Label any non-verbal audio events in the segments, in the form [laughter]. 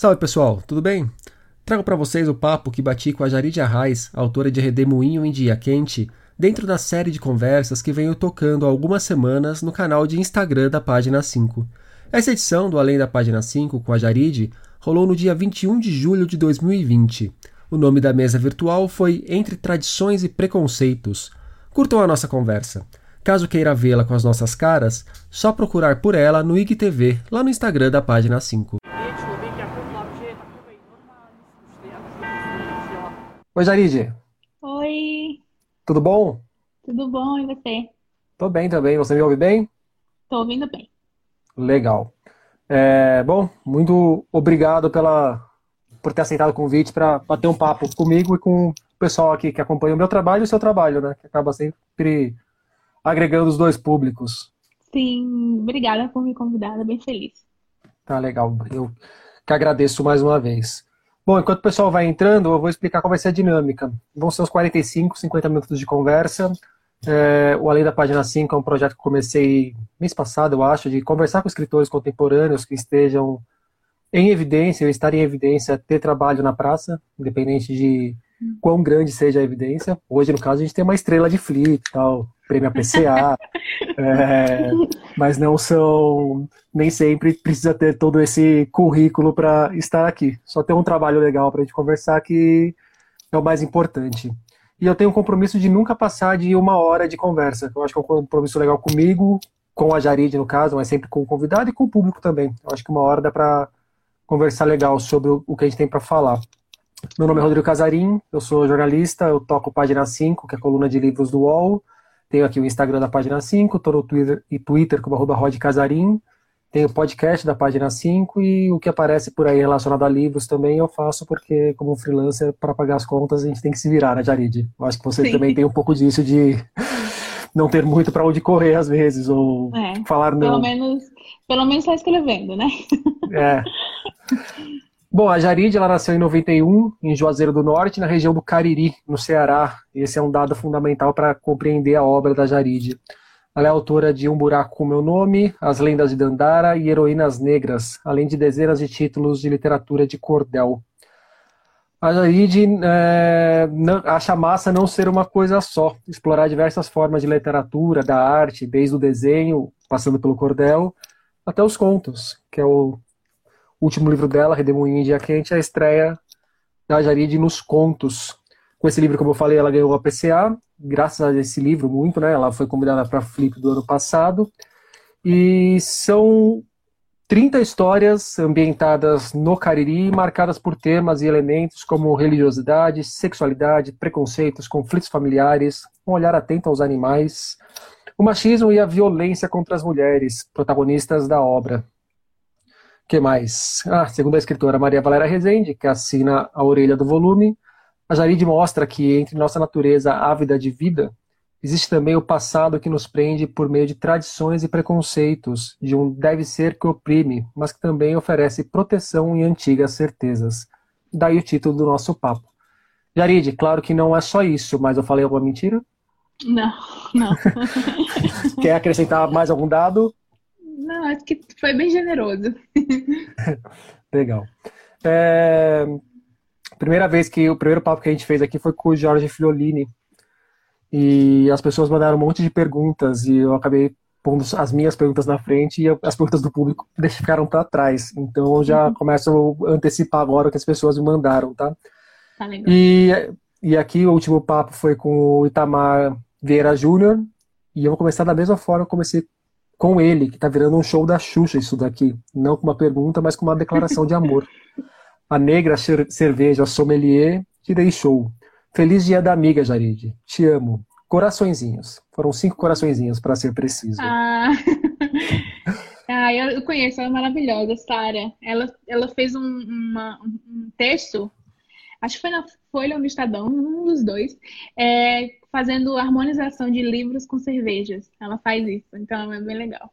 Salve pessoal, tudo bem? Trago para vocês o papo que bati com a Jarid Arraes, autora de Redemoinho em Dia Quente, dentro da série de conversas que venho tocando há algumas semanas no canal de Instagram da página 5. Essa edição do Além da Página 5 com a Jarid rolou no dia 21 de julho de 2020. O nome da mesa virtual foi Entre Tradições e Preconceitos. Curtam a nossa conversa. Caso queira vê-la com as nossas caras, só procurar por ela no IGTV, lá no Instagram da página 5. Oi, Jarid. Oi, Tudo bom? tudo bom? E você? Tô bem também. Você me ouve bem? Tô ouvindo bem. Legal. É, bom, muito obrigado pela, por ter aceitado o convite para bater um papo comigo e com o pessoal aqui que acompanha o meu trabalho e o seu trabalho, né? Que acaba sempre agregando os dois públicos. Sim, obrigada por me convidar, bem feliz. Tá legal. Eu que agradeço mais uma vez. Bom, enquanto o pessoal vai entrando, eu vou explicar qual vai ser a dinâmica. Vão ser uns 45, 50 minutos de conversa. É, o Além da Página 5 é um projeto que comecei mês passado, eu acho, de conversar com escritores contemporâneos que estejam em evidência, ou estar em evidência, ter trabalho na praça, independente de quão grande seja a evidência. Hoje, no caso, a gente tem uma estrela de Flip e tal, prêmio APCA, [laughs] é, mas não são, nem sempre precisa ter todo esse currículo para estar aqui. Só ter um trabalho legal para a gente conversar que é o mais importante. E eu tenho um compromisso de nunca passar de uma hora de conversa. Eu acho que é um compromisso legal comigo, com a Jarid, no caso, mas sempre com o convidado e com o público também. Eu acho que uma hora dá para conversar legal sobre o que a gente tem para falar. Meu nome é Rodrigo Casarim, eu sou jornalista, eu toco Página 5, que é a coluna de livros do UOL. Tenho aqui o Instagram da Página 5, estou no Twitter e Twitter como arroba Rod Casarim. Tenho o podcast da Página 5 e o que aparece por aí relacionado a livros também eu faço porque, como freelancer, para pagar as contas a gente tem que se virar, né, Jarid? Eu acho que você Sim. também tem um pouco disso de [laughs] não ter muito para onde correr às vezes, ou É, falar pelo não. menos, pelo menos tá escrevendo, né? É. [laughs] Bom, a Jarid, ela nasceu em 91, em Juazeiro do Norte, na região do Cariri, no Ceará. Esse é um dado fundamental para compreender a obra da Jarid. Ela é autora de Um Buraco com Meu Nome, As Lendas de Dandara e Heroínas Negras, além de dezenas de títulos de literatura de cordel. A Jarid é, acha massa não ser uma coisa só, explorar diversas formas de literatura, da arte, desde o desenho, passando pelo cordel, até os contos, que é o último livro dela, Redemoinho em Dia Quente, a estreia da Jarid nos contos. Com esse livro, como eu falei, ela ganhou a PCA, graças a esse livro, muito, né? Ela foi convidada para Flip do ano passado. E são 30 histórias ambientadas no Cariri, marcadas por temas e elementos como religiosidade, sexualidade, preconceitos, conflitos familiares, um olhar atento aos animais, o machismo e a violência contra as mulheres, protagonistas da obra que mais? Ah, segundo a escritora Maria Valéria Rezende, que assina a orelha do volume, a Jarid mostra que entre nossa natureza ávida de vida, existe também o passado que nos prende por meio de tradições e preconceitos, de um deve ser que oprime, mas que também oferece proteção e antigas certezas. Daí o título do nosso papo. Jarid, claro que não é só isso, mas eu falei alguma mentira? Não, não. [laughs] Quer acrescentar mais algum dado? Não, acho que foi bem generoso. [laughs] Legal. É, Primeira vez que o primeiro papo que a gente fez aqui foi com o Jorge Friolini. E as pessoas mandaram um monte de perguntas e eu acabei pondo as minhas perguntas na frente e as perguntas do público ficaram para trás. Então eu já começo a antecipar agora o que as pessoas me mandaram, tá? Tá legal. E, e aqui o último papo foi com o Itamar Vieira Júnior. E eu vou começar da mesma forma que eu comecei com ele, que tá virando um show da Xuxa isso daqui. Não com uma pergunta, mas com uma declaração de amor. A negra cer- cerveja sommelier te deixou. Feliz dia da amiga, Jarid. Te amo. Coraçõezinhos. Foram cinco coraçõezinhos, para ser preciso. Ah, [laughs] ah, eu conheço, ela é maravilhosa, Sara. Ela, ela fez um, uma- um texto, acho que foi na Folha ou no Estadão, um dos dois, é, fazendo harmonização de livros com cervejas. Ela faz isso, então é bem legal.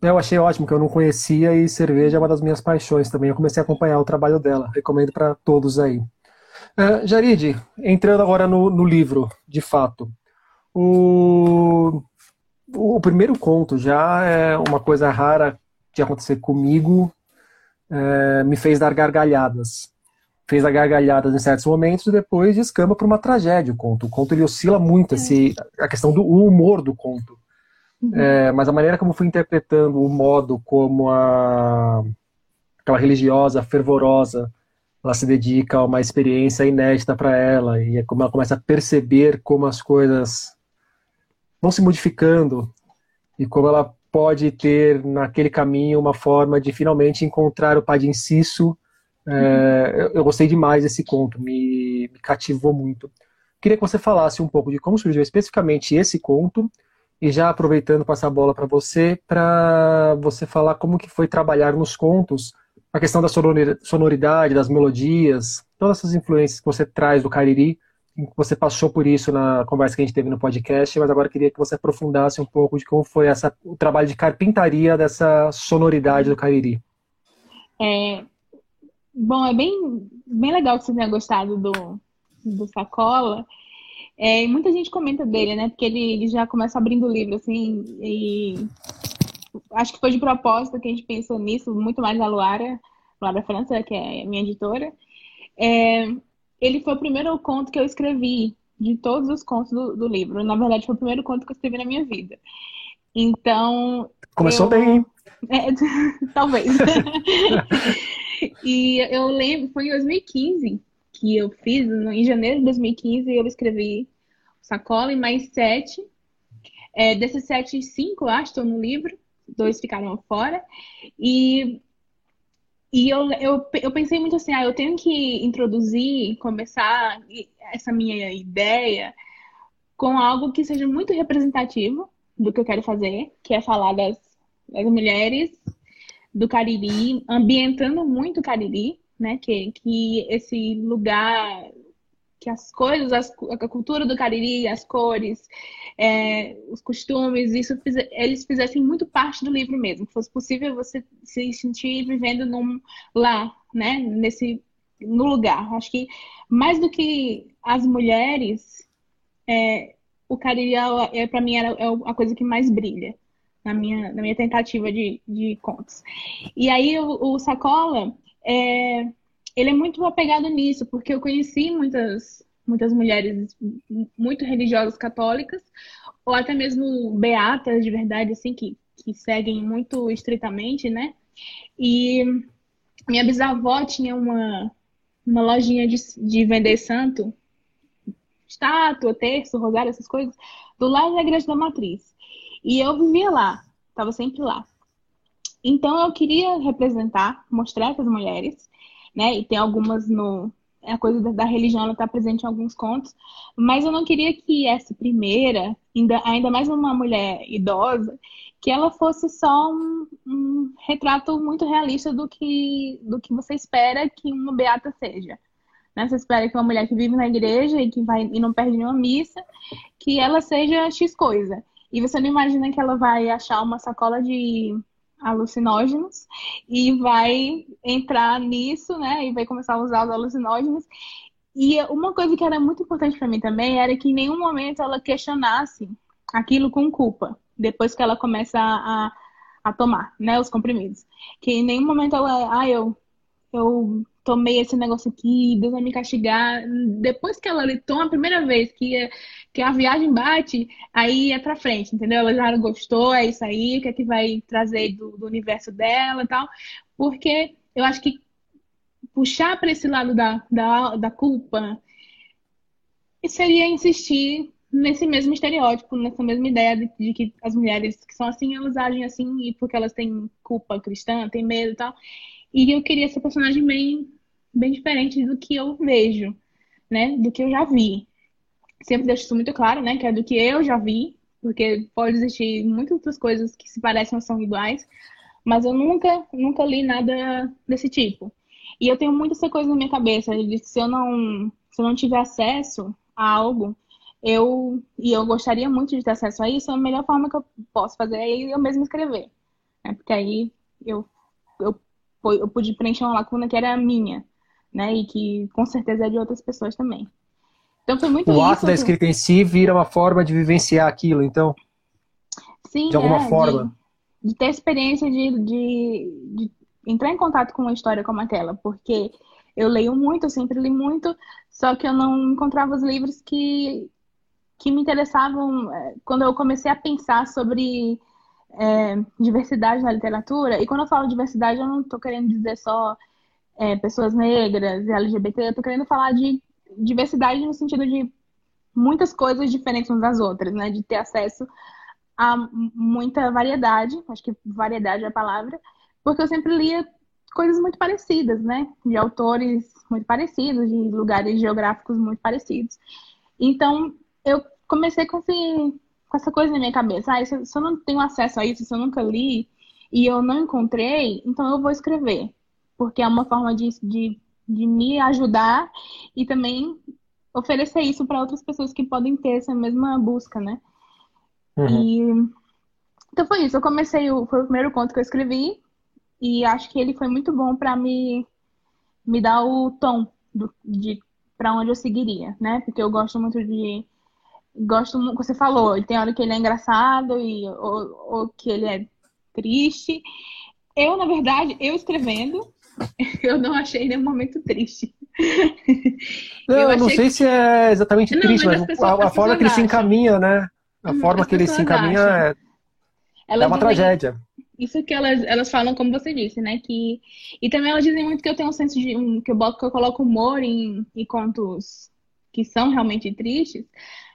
Eu achei ótimo, que eu não conhecia e cerveja é uma das minhas paixões também. Eu comecei a acompanhar o trabalho dela. Recomendo para todos aí. Uh, Jarid, entrando agora no, no livro, de fato. O... o primeiro conto já é uma coisa rara de acontecer comigo, é, me fez dar gargalhadas. Fez dar gargalhadas em certos momentos e depois descamba para uma tragédia o conto. O conto ele oscila muito, é. esse, a questão do humor do conto. Uhum. É, mas a maneira como fui interpretando o modo como a, aquela religiosa fervorosa ela se dedica a uma experiência inédita para ela e é como ela começa a perceber como as coisas vão se modificando e como ela pode ter naquele caminho uma forma de finalmente encontrar o Padre Inciso. É, eu, eu, gostei demais desse conto, me, me cativou muito. Queria que você falasse um pouco de como surgiu especificamente esse conto e já aproveitando passar a bola para você, para você falar como que foi trabalhar nos contos a questão da sonoridade, das melodias, todas essas influências que você traz do Cariri, você passou por isso na conversa que a gente teve no podcast, mas agora queria que você aprofundasse um pouco de como foi essa, o trabalho de carpintaria dessa sonoridade do Cariri. É, bom, é bem, bem legal que você tenha gostado do, do Sacola. É, muita gente comenta dele, né? Porque ele, ele já começa abrindo o livro, assim, e acho que foi de propósito que a gente pensou nisso, muito mais a Luara, Luara França, que é minha editora. É, ele foi o primeiro conto que eu escrevi de todos os contos do, do, livro. Na verdade, foi o primeiro conto que eu escrevi na minha vida. Então. Começou eu... bem, hein? É, [laughs] talvez. [laughs] e eu lembro, foi em 2015 que eu fiz, em janeiro de 2015, eu escrevi Sacola e mais sete. É, desses sete, cinco, acho, estão no livro dois ficaram fora. E, e eu, eu, eu pensei muito assim, ah, eu tenho que introduzir, começar essa minha ideia com algo que seja muito representativo do que eu quero fazer, que é falar das, das mulheres do Cariri, ambientando muito o Cariri, né? Que, que esse lugar que as coisas, as, a cultura do Cariri, as cores, é, os costumes, isso eles fizessem muito parte do livro mesmo. Que fosse possível você se sentir vivendo num, lá, né? Nesse no lugar. Acho que mais do que as mulheres, é, o Cariri é, é para mim é a coisa que mais brilha na minha, na minha tentativa de, de contos. E aí o, o Sacola é, ele é muito apegado nisso, porque eu conheci muitas, muitas mulheres muito religiosas católicas, ou até mesmo beatas de verdade, assim, que, que seguem muito estritamente, né? E minha bisavó tinha uma, uma lojinha de, de vender santo, estátua, terço, rosário, essas coisas, do lado da igreja da matriz. E eu vivia lá, estava sempre lá. Então eu queria representar, mostrar essas mulheres né? E tem algumas no. A coisa da, da religião ela está presente em alguns contos, mas eu não queria que essa primeira, ainda, ainda mais uma mulher idosa, que ela fosse só um, um retrato muito realista do que, do que você espera que uma beata seja. Né? Você espera que uma mulher que vive na igreja e que vai e não perde nenhuma missa, que ela seja X coisa. E você não imagina que ela vai achar uma sacola de alucinógenos e vai entrar nisso, né? E vai começar a usar os alucinógenos. E uma coisa que era muito importante para mim também era que em nenhum momento ela questionasse aquilo com culpa, depois que ela começa a, a tomar, né, os comprimidos. Que em nenhum momento ela, ah, eu, eu tomei esse negócio aqui, Deus vai me castigar. Depois que ela toma a primeira vez que, que a viagem bate, aí é pra frente, entendeu? Ela já gostou, é isso aí, o que é que vai trazer do, do universo dela e tal. Porque eu acho que puxar para esse lado da, da, da culpa seria insistir nesse mesmo estereótipo, nessa mesma ideia de, de, que as mulheres que são assim, elas agem assim e porque elas têm culpa cristã, têm medo e tal. E eu queria essa personagem bem bem diferente do que eu vejo, né? Do que eu já vi. Sempre deixo isso muito claro, né? Que é do que eu já vi, porque pode existir muitas outras coisas que se parecem ou são iguais, mas eu nunca, nunca li nada desse tipo. E eu tenho muito essa coisa na minha cabeça de que se eu não, se eu não tiver acesso a algo, eu e eu gostaria muito de ter acesso a isso, a melhor forma que eu posso fazer é eu mesmo escrever. Né? Porque aí eu, eu, eu pude preencher uma lacuna que era minha né? E que com certeza é de outras pessoas também. Então foi muito O ato da escrita em si vira uma forma de vivenciar aquilo, então? Sim, de alguma é, forma. De, de ter experiência de, de, de entrar em contato com uma história como aquela, porque eu leio muito, eu sempre li muito, só que eu não encontrava os livros que, que me interessavam é, quando eu comecei a pensar sobre é, diversidade na literatura. E quando eu falo diversidade, eu não estou querendo dizer só é, pessoas negras, LGBT, eu estou querendo falar de diversidade no sentido de muitas coisas diferentes umas das outras, né? De ter acesso a muita variedade, acho que variedade é a palavra, porque eu sempre lia coisas muito parecidas, né? De autores muito parecidos, de lugares geográficos muito parecidos. Então, eu comecei com, esse, com essa coisa na minha cabeça. Ah, se eu não tenho acesso a isso, se eu nunca li e eu não encontrei, então eu vou escrever. Porque é uma forma de, de, de me ajudar e também oferecer isso para outras pessoas que podem ter essa mesma busca, né? Uhum. E... Então foi isso. Eu comecei, o, foi o primeiro conto que eu escrevi. E acho que ele foi muito bom para me, me dar o tom do, de para onde eu seguiria, né? Porque eu gosto muito de. Gosto muito, você falou, tem hora que ele é engraçado e, ou, ou que ele é triste. Eu, na verdade, eu escrevendo, [laughs] eu não achei nenhum momento triste. Não, eu, não sei que... se é exatamente não, triste, mas, mas a, a forma que ele se encaminha, né? A hum, forma que ele se encaminha é, é uma tragédia. Isso que elas, elas falam, como você disse, né? Que, e também elas dizem muito que eu tenho um senso de. Um, que, eu boto, que eu coloco humor em, em contos que são realmente tristes,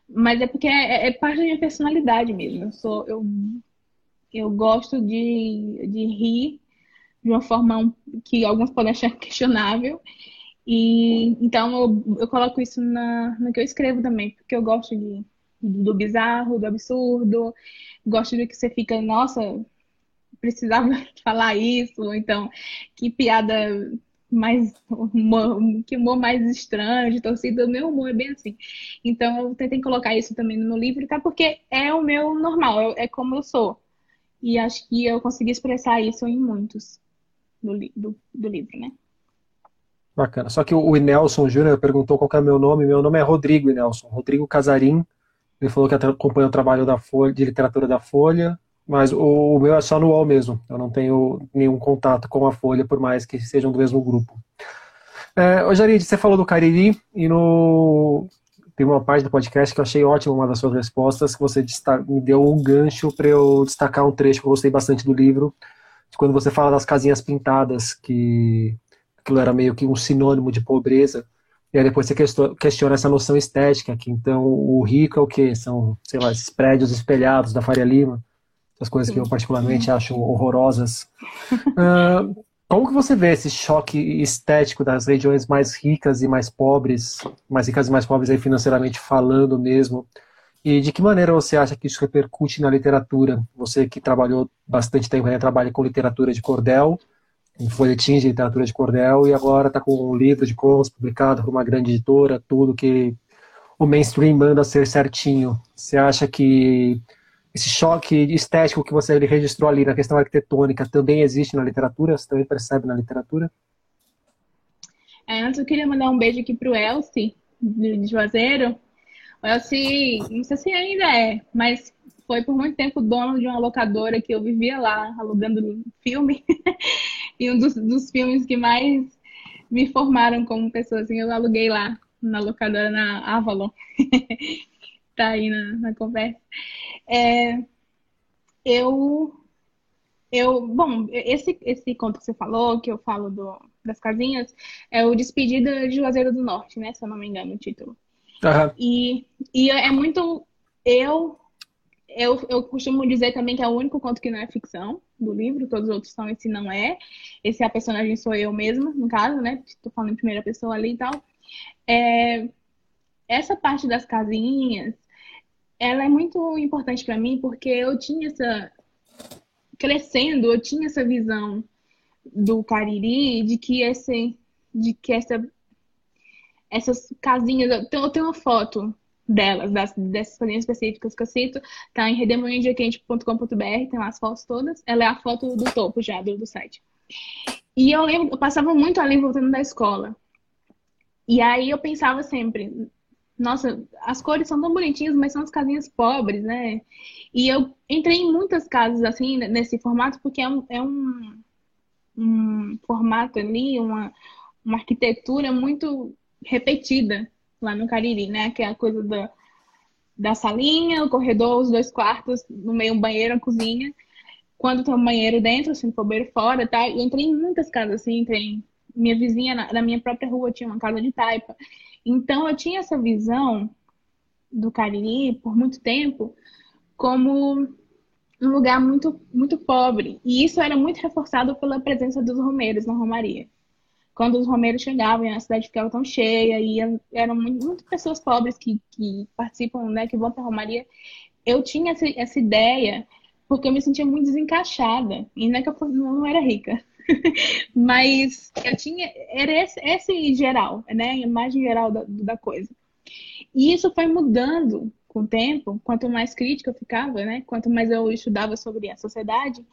mas é porque é, é parte da minha personalidade mesmo. Eu sou. Eu, eu gosto de, de rir de uma forma que alguns podem achar [laughs] questionável. E então eu, eu coloco isso na, no que eu escrevo também, porque eu gosto de, do bizarro, do absurdo, gosto de que você fica, nossa, precisava [laughs] falar isso, ou então que piada mais humor, que humor mais estranho, de torcida, meu humor é bem assim. Então eu tentei colocar isso também no meu livro, tá? Porque é o meu normal, é como eu sou. E acho que eu consegui expressar isso em muitos do, do, do livro, né? Bacana. Só que o Nelson Júnior perguntou qual é o meu nome. Meu nome é Rodrigo Nelson. Rodrigo Casarim. Ele falou que acompanha o trabalho da Folha, de literatura da Folha. Mas o, meu é só no UOL mesmo. Eu não tenho nenhum contato com a Folha, por mais que sejam do mesmo grupo. É, ô Jarid, você falou do Cariri e no... tem uma parte do podcast que eu achei ótima uma das suas respostas, que você me deu um gancho para eu destacar um trecho que eu gostei bastante do livro, quando você fala das casinhas pintadas, que aquilo era meio que um sinônimo de pobreza, e aí depois você questiona essa noção estética, que então o rico é o quê? São, sei lá, esses prédios espelhados da Faria Lima, as coisas que eu particularmente acho horrorosas. Uh, como que você vê esse choque estético das regiões mais ricas e mais pobres, mais ricas e mais pobres aí financeiramente falando mesmo? E de que maneira você acha que isso repercute na literatura? Você que trabalhou bastante tempo, né, trabalha com literatura de cordel, em folhetins de literatura de cordel, e agora está com um livro de contos publicado por uma grande editora, tudo que o mainstream manda ser certinho. Você acha que esse choque estético que você registrou ali na questão arquitetônica também existe na literatura? Você também percebe na literatura? É, antes eu queria mandar um beijo aqui para o Elci, de Juazeiro. O Elci, não sei se ainda é, mas foi por muito tempo dono de uma locadora que eu vivia lá, alugando filme. [laughs] e um dos, dos filmes que mais me formaram como pessoa, assim, eu aluguei lá, na locadora, na Avalon. [laughs] tá aí na, na conversa. É, eu, eu, bom, esse, esse conto que você falou, que eu falo do, das casinhas, é o Despedida de Juazeiro do Norte, né? Se eu não me engano o título. Uhum. E, e é muito. Eu, eu, eu costumo dizer também que é o único conto que não é ficção do livro, todos os outros são, esse não é. Esse é a personagem sou eu mesma, no caso, né? Estou falando em primeira pessoa ali e tal. É, essa parte das casinhas, ela é muito importante para mim porque eu tinha essa crescendo, eu tinha essa visão do Cariri de que esse de que essa essas casinhas, eu tenho, uma foto delas, das, dessas casinhas específicas que eu cito, tá em redemoinhodequente.com.br, tem lá as fotos todas. Ela é a foto do topo já do, do site. E eu lembro, eu passava muito ali voltando da escola. E aí eu pensava sempre, nossa, as cores são tão bonitinhas, mas são as casinhas pobres, né? E eu entrei em muitas casas assim, nesse formato, porque é um, é um, um formato ali, uma, uma arquitetura muito repetida lá no Cariri, né? Que é a coisa da, da salinha, o corredor, os dois quartos, no meio um banheiro, a cozinha. Quando tem um banheiro dentro, assim, o banheiro fora, tá? E entrei em muitas casas, assim, entrei minha vizinha na, na minha própria rua tinha uma casa de taipa. Então eu tinha essa visão do Cariri por muito tempo como um lugar muito muito pobre e isso era muito reforçado pela presença dos romeiros na romaria. Quando os romeiros chegavam, a cidade ficava tão cheia e eram muitas pessoas pobres que, que participam, né, que vão para a romaria. Eu tinha essa, essa ideia porque eu me sentia muito desencaixada e não é que eu não era rica, [laughs] Mas eu tinha. Era esse, esse geral, né? A imagem geral da, da coisa. E isso foi mudando com o tempo, quanto mais crítica eu ficava, né? Quanto mais eu estudava sobre a sociedade,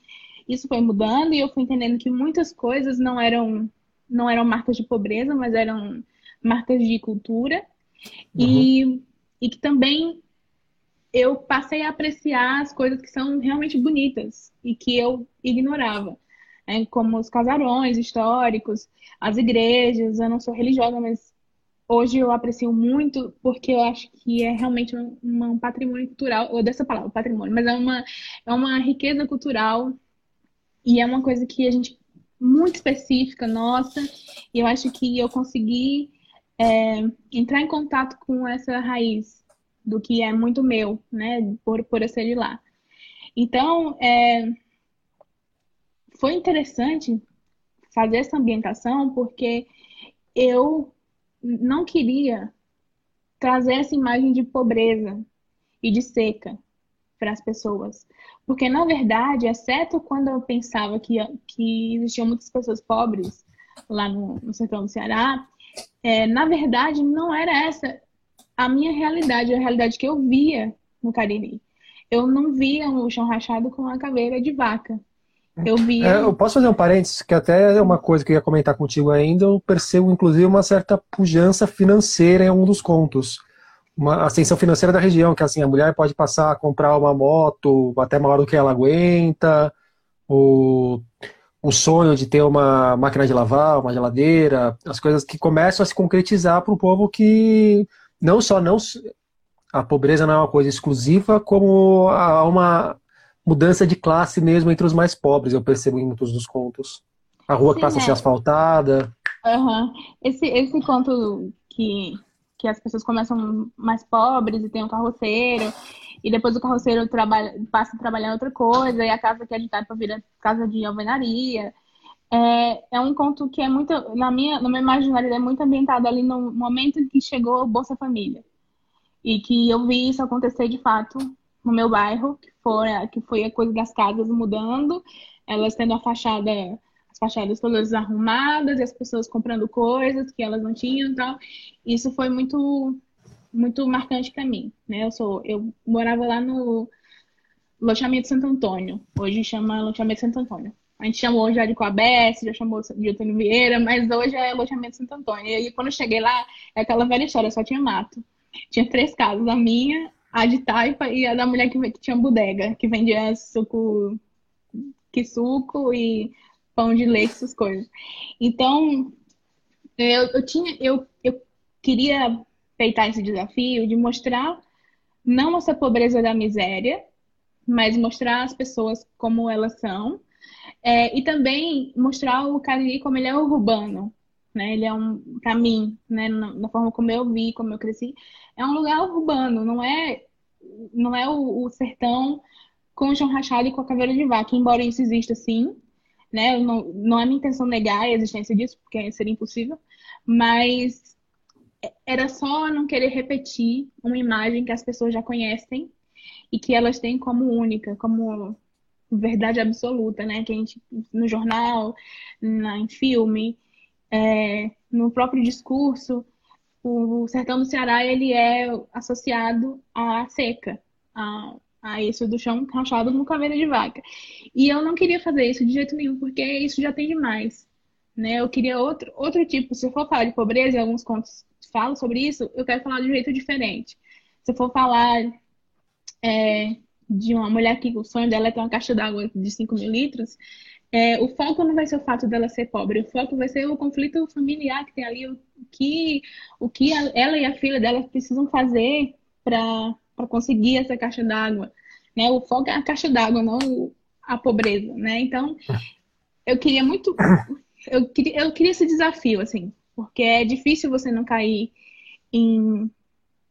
isso foi mudando e eu fui entendendo que muitas coisas não eram não eram marcas de pobreza, mas eram marcas de cultura uhum. e, e que também eu passei a apreciar as coisas que são realmente bonitas e que eu ignorava né, como os casarões históricos, as igrejas. Eu não sou religiosa, mas hoje eu aprecio muito porque eu acho que é realmente um, um patrimônio cultural, ou dessa palavra, patrimônio, mas é uma, é uma riqueza cultural e é uma coisa que a gente muito específica nossa e eu acho que eu consegui é, entrar em contato com essa raiz do que é muito meu, né, por, por eu ser de lá. Então, é, foi interessante fazer essa ambientação porque eu não queria trazer essa imagem de pobreza e de seca para as pessoas. Porque, na verdade, exceto quando eu pensava que, que existiam muitas pessoas pobres lá no, no sertão do Ceará, é, na verdade, não era essa a minha realidade, a realidade que eu via no Cariri. Eu não via o chão rachado com uma caveira de vaca. Eu vi. É, eu posso fazer um parênteses, que até é uma coisa que eu ia comentar contigo ainda. Eu percebo, inclusive, uma certa pujança financeira em um dos contos. Uma ascensão financeira da região, que assim, a mulher pode passar a comprar uma moto até maior do que ela aguenta, o, o sonho de ter uma máquina de lavar, uma geladeira, as coisas que começam a se concretizar para um povo que não só não a pobreza não é uma coisa exclusiva, como há uma mudança de classe mesmo entre os mais pobres, eu percebo em muitos dos contos. A rua Sim, que passa é. a ser asfaltada. Uhum. Esse, esse conto que, que as pessoas começam mais pobres e tem um carroceiro, e depois o carroceiro trabalha, passa a trabalhar em outra coisa, e a casa que é de taipa vira casa de alvenaria. É, é um conto que é muito, na minha, no meu imaginário, é muito ambientado ali no momento em que chegou Bolsa Família. E que eu vi isso acontecer de fato no meu bairro, que foi, que foi a coisa das casas mudando, elas tendo a fachada, fachadas todas arrumadas e as pessoas comprando coisas que elas não tinham e tal. Isso foi muito muito marcante para mim, né? Eu sou eu morava lá no loteamento Santo Antônio, hoje chama loteamento Santo Antônio. A gente chamou já de Coabesse, já chamou de Antônio Vieira, mas hoje é loteamento Santo Antônio. E aí, quando eu cheguei lá, é aquela velha história, só tinha mato. Tinha três casas, a minha, a de taipa e a da mulher que, que tinha bodega, que vendia suco, que suco e pão de leite, essas coisas. Então, eu, eu tinha, eu, eu queria peitar esse desafio de mostrar não essa pobreza da miséria, mas mostrar as pessoas como elas são. É, e também mostrar o Cariri como ele é urbano, né? Ele é um, para mim, né, na, forma como eu vi, como eu cresci, é um lugar urbano, não é, não é o, o sertão com o chão rachado e com a caveira de vaca, embora isso exista sim, né? Não, não é minha intenção negar a existência disso, porque seria impossível, mas era só não querer repetir uma imagem que as pessoas já conhecem e que elas têm como única, como verdade absoluta, né? Que a gente no jornal, na, em filme, é, no próprio discurso, o sertão do Ceará ele é associado à seca, a isso do chão rachado com caveira de vaca. E eu não queria fazer isso de jeito nenhum, porque isso já tem demais. Né? Eu queria outro, outro tipo, se eu for falar de pobreza, em alguns contos falo sobre isso, eu quero falar de um jeito diferente. Se eu for falar é, de uma mulher que o sonho dela é ter uma caixa d'água de 5 mil litros, é, o foco não vai ser o fato dela ser pobre, o foco vai ser o conflito familiar que tem ali, o que, o que ela e a filha dela precisam fazer para conseguir essa caixa d'água. Né? O foco é a caixa d'água, não a pobreza. Né? Então, eu queria muito. Eu queria, eu queria esse desafio, assim, porque é difícil você não cair em,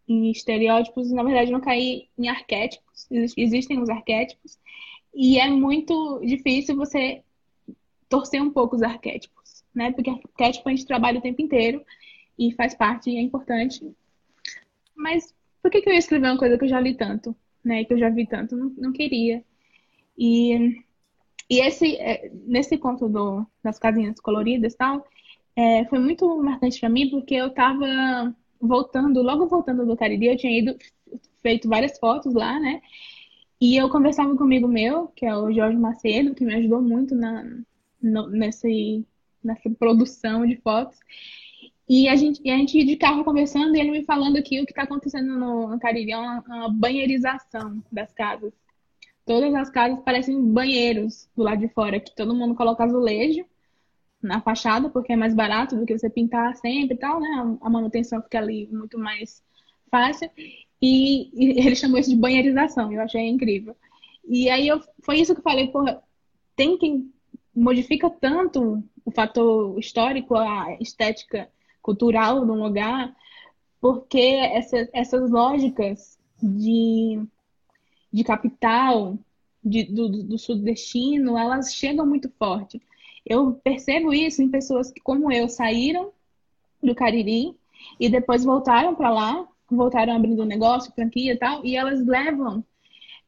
em estereótipos, na verdade, não cair em arquétipos. Existem os arquétipos, e é muito difícil você torcer um pouco os arquétipos, né? Porque arquétipo a gente trabalha o tempo inteiro e faz parte é importante. Mas por que, que eu ia escrever uma coisa que eu já li tanto, né? Que eu já vi tanto? Não, não queria. E, e esse, é, nesse conto do, das casinhas coloridas e tal, é, foi muito marcante para mim porque eu tava voltando, logo voltando do Cariri, eu tinha ido, feito várias fotos lá, né? E eu conversava comigo meu, que é o Jorge Macedo, que me ajudou muito na, no, nesse, nessa produção de fotos. E a gente, e a gente de carro conversando ele me falando aqui o que está acontecendo no, no Cariri, é uma, uma banheirização das casas. Todas as casas parecem banheiros do lado de fora, que todo mundo coloca azulejo na fachada, porque é mais barato do que você pintar sempre e tal, né? A manutenção fica ali muito mais fácil. E, e ele chamou isso de banheirização, eu achei incrível. E aí eu, foi isso que eu falei, porra, tem que modifica tanto o fator histórico, a estética cultural de um lugar, porque essa, essas lógicas de, de capital, de, do, do sudestino, elas chegam muito forte. Eu percebo isso em pessoas que, como eu, saíram do Cariri e depois voltaram para lá, voltaram abrindo negócio, franquia e tal, e elas levam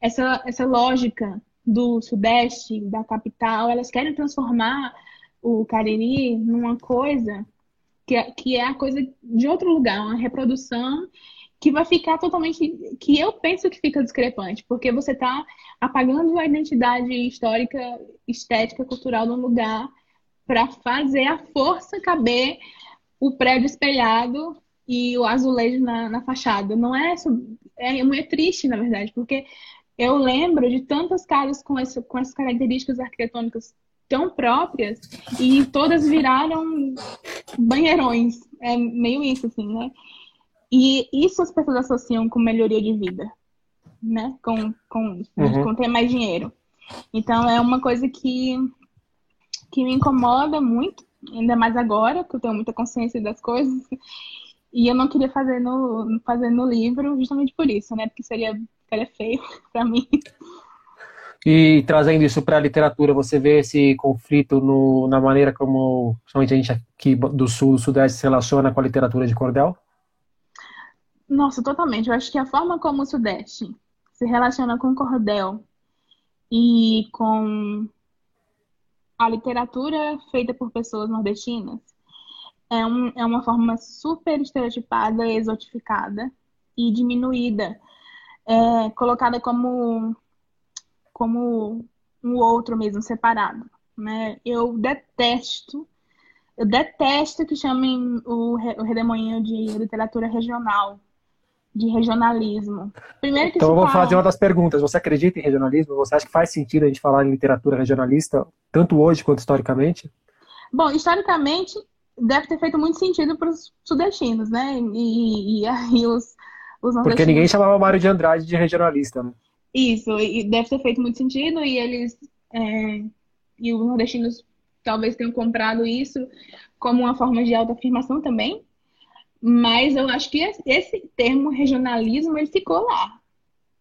essa, essa lógica do Sudeste, da capital, elas querem transformar o Cariri numa coisa que é, que é a coisa de outro lugar, uma reprodução que vai ficar totalmente. que eu penso que fica discrepante, porque você está apagando a identidade histórica, estética, cultural um lugar para fazer a força caber o prédio espelhado e o azulejo na, na fachada. Não é. É muito triste, na verdade, porque eu lembro de tantas casas com, essa, com essas características arquitetônicas tão próprias e todas viraram banheirões. É meio isso, assim, né? E isso as pessoas associam com melhoria de vida, né? Com, com, uhum. com ter mais dinheiro. Então é uma coisa que, que me incomoda muito, ainda mais agora, que eu tenho muita consciência das coisas. E eu não queria fazer no, fazer no livro justamente por isso, né? Porque seria ficaria feio [laughs] para mim. E trazendo isso para a literatura, você vê esse conflito no, na maneira como, somente a gente aqui do Sul, do Sudeste, se relaciona com a literatura de cordel? Nossa, totalmente. Eu acho que a forma como o Sudeste se relaciona com o cordel e com a literatura feita por pessoas nordestinas é, um, é uma forma super estereotipada, exotificada e diminuída é, colocada como, como um outro mesmo, separado. Né? Eu detesto, eu detesto que chamem o, o redemoinho de literatura regional, de regionalismo. Primeiro que então eu vou fala... fazer uma das perguntas. Você acredita em regionalismo? Você acha que faz sentido a gente falar em literatura regionalista, tanto hoje quanto historicamente? Bom, historicamente deve ter feito muito sentido para os sudestinos, né? E, e aí os, porque ninguém chamava Mário de Andrade de regionalista, né? Isso, e deve ter feito muito sentido, e eles. É, e os nordestinos talvez tenham comprado isso como uma forma de autoafirmação também. Mas eu acho que esse termo regionalismo ele ficou lá.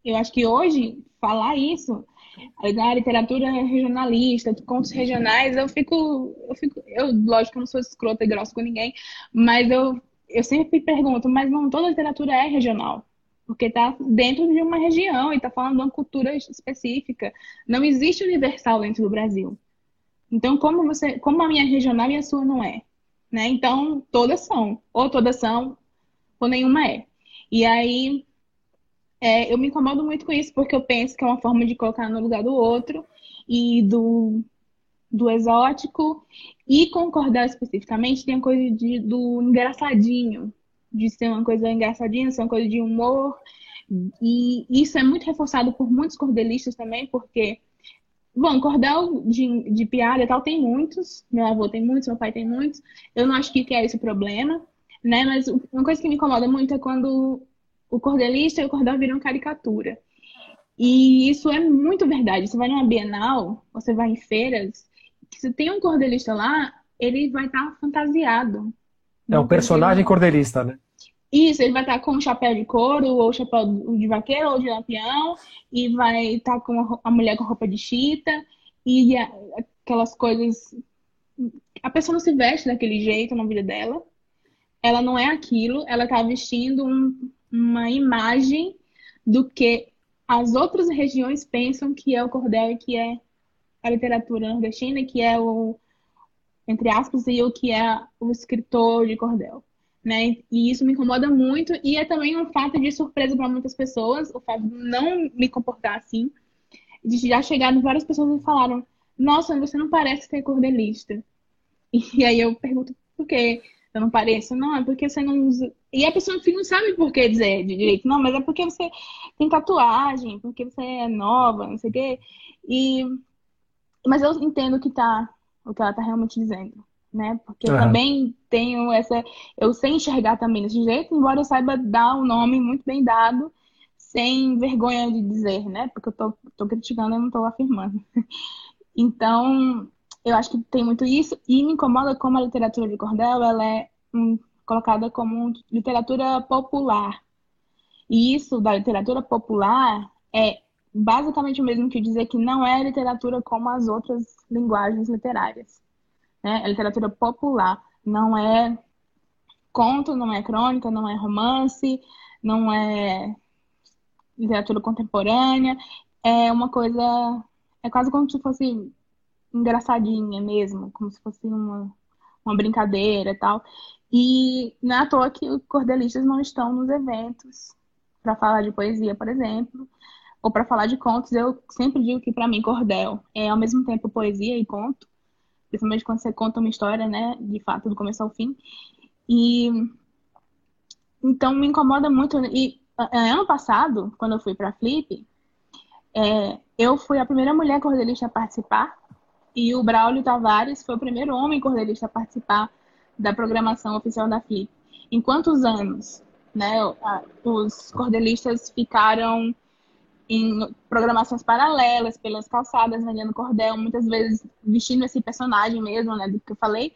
Eu acho que hoje falar isso da literatura regionalista, contos regionais, eu fico, eu fico, eu lógico que eu não sou escrota e grossa com ninguém, mas eu eu sempre pergunto, mas não toda literatura é regional, porque está dentro de uma região e está falando de uma cultura específica. Não existe universal dentro do Brasil. Então, como você, como a minha regional e a sua não é, né? Então, todas são, ou todas são, ou nenhuma é. E aí, é, eu me incomodo muito com isso porque eu penso que é uma forma de colocar no lugar do outro e do do exótico e concordar especificamente tem a coisa de, do engraçadinho, de ser uma coisa engraçadinha, ser uma coisa de humor. E isso é muito reforçado por muitos cordelistas também, porque, bom, cordel de, de piada e tal tem muitos, meu avô tem muitos, meu pai tem muitos. Eu não acho que é esse o problema, né? Mas uma coisa que me incomoda muito é quando o cordelista e o cordel viram caricatura. E isso é muito verdade. Você vai numa Bienal, você vai em feiras, se tem um cordelista lá, ele vai estar tá fantasiado. É um personagem cordelista, né? Isso, ele vai estar com um chapéu de couro, ou chapéu de vaqueiro, ou de lampião, e vai estar com a mulher com roupa de chita, e aquelas coisas. A pessoa não se veste daquele jeito na vida dela. Ela não é aquilo, ela está vestindo um, uma imagem do que as outras regiões pensam que é o cordel e que é a literatura nordestina, que é o, entre aspas, e o que é o escritor de cordel. Né? E isso me incomoda muito, e é também um fato de surpresa para muitas pessoas, o fato de não me comportar assim. De já chegaram várias pessoas me falaram: Nossa, você não parece ser cordelista. E [laughs] aí eu pergunto por quê? Eu não pareço? Não, é porque você não usa. E a pessoa não sabe por que dizer de direito. Não, mas é porque você tem tatuagem, porque você é nova, não sei o quê. E... Mas eu entendo que tá, o que ela tá realmente dizendo, né? Porque eu também tenho essa. Eu sei enxergar também desse jeito, embora eu saiba dar o um nome muito bem dado, sem vergonha de dizer, né? Porque eu tô, tô criticando e não tô afirmando. [laughs] Então, eu acho que tem muito isso e me incomoda como a literatura de cordel ela é hum, colocada como literatura popular. E isso da literatura popular é basicamente o mesmo que dizer que não é literatura como as outras linguagens literárias. Né? É literatura popular, não é conto, não é crônica, não é romance, não é literatura contemporânea, é uma coisa, é quase como se fosse engraçadinha mesmo, como se fosse uma, uma brincadeira e tal. E não é à toa que os cordelistas não estão nos eventos para falar de poesia, por exemplo, ou para falar de contos. Eu sempre digo que para mim cordel é ao mesmo tempo poesia e conto, principalmente quando você conta uma história, né, de fato do começo ao fim. E então me incomoda muito. E ano passado, quando eu fui para Flip, é, eu fui a primeira mulher cordelista a participar e o Braulio Tavares foi o primeiro homem cordelista a participar da programação oficial da FLIP. Em quantos anos né, os cordelistas ficaram em programações paralelas, pelas calçadas, vendendo cordel, muitas vezes vestindo esse personagem mesmo, né, do que eu falei.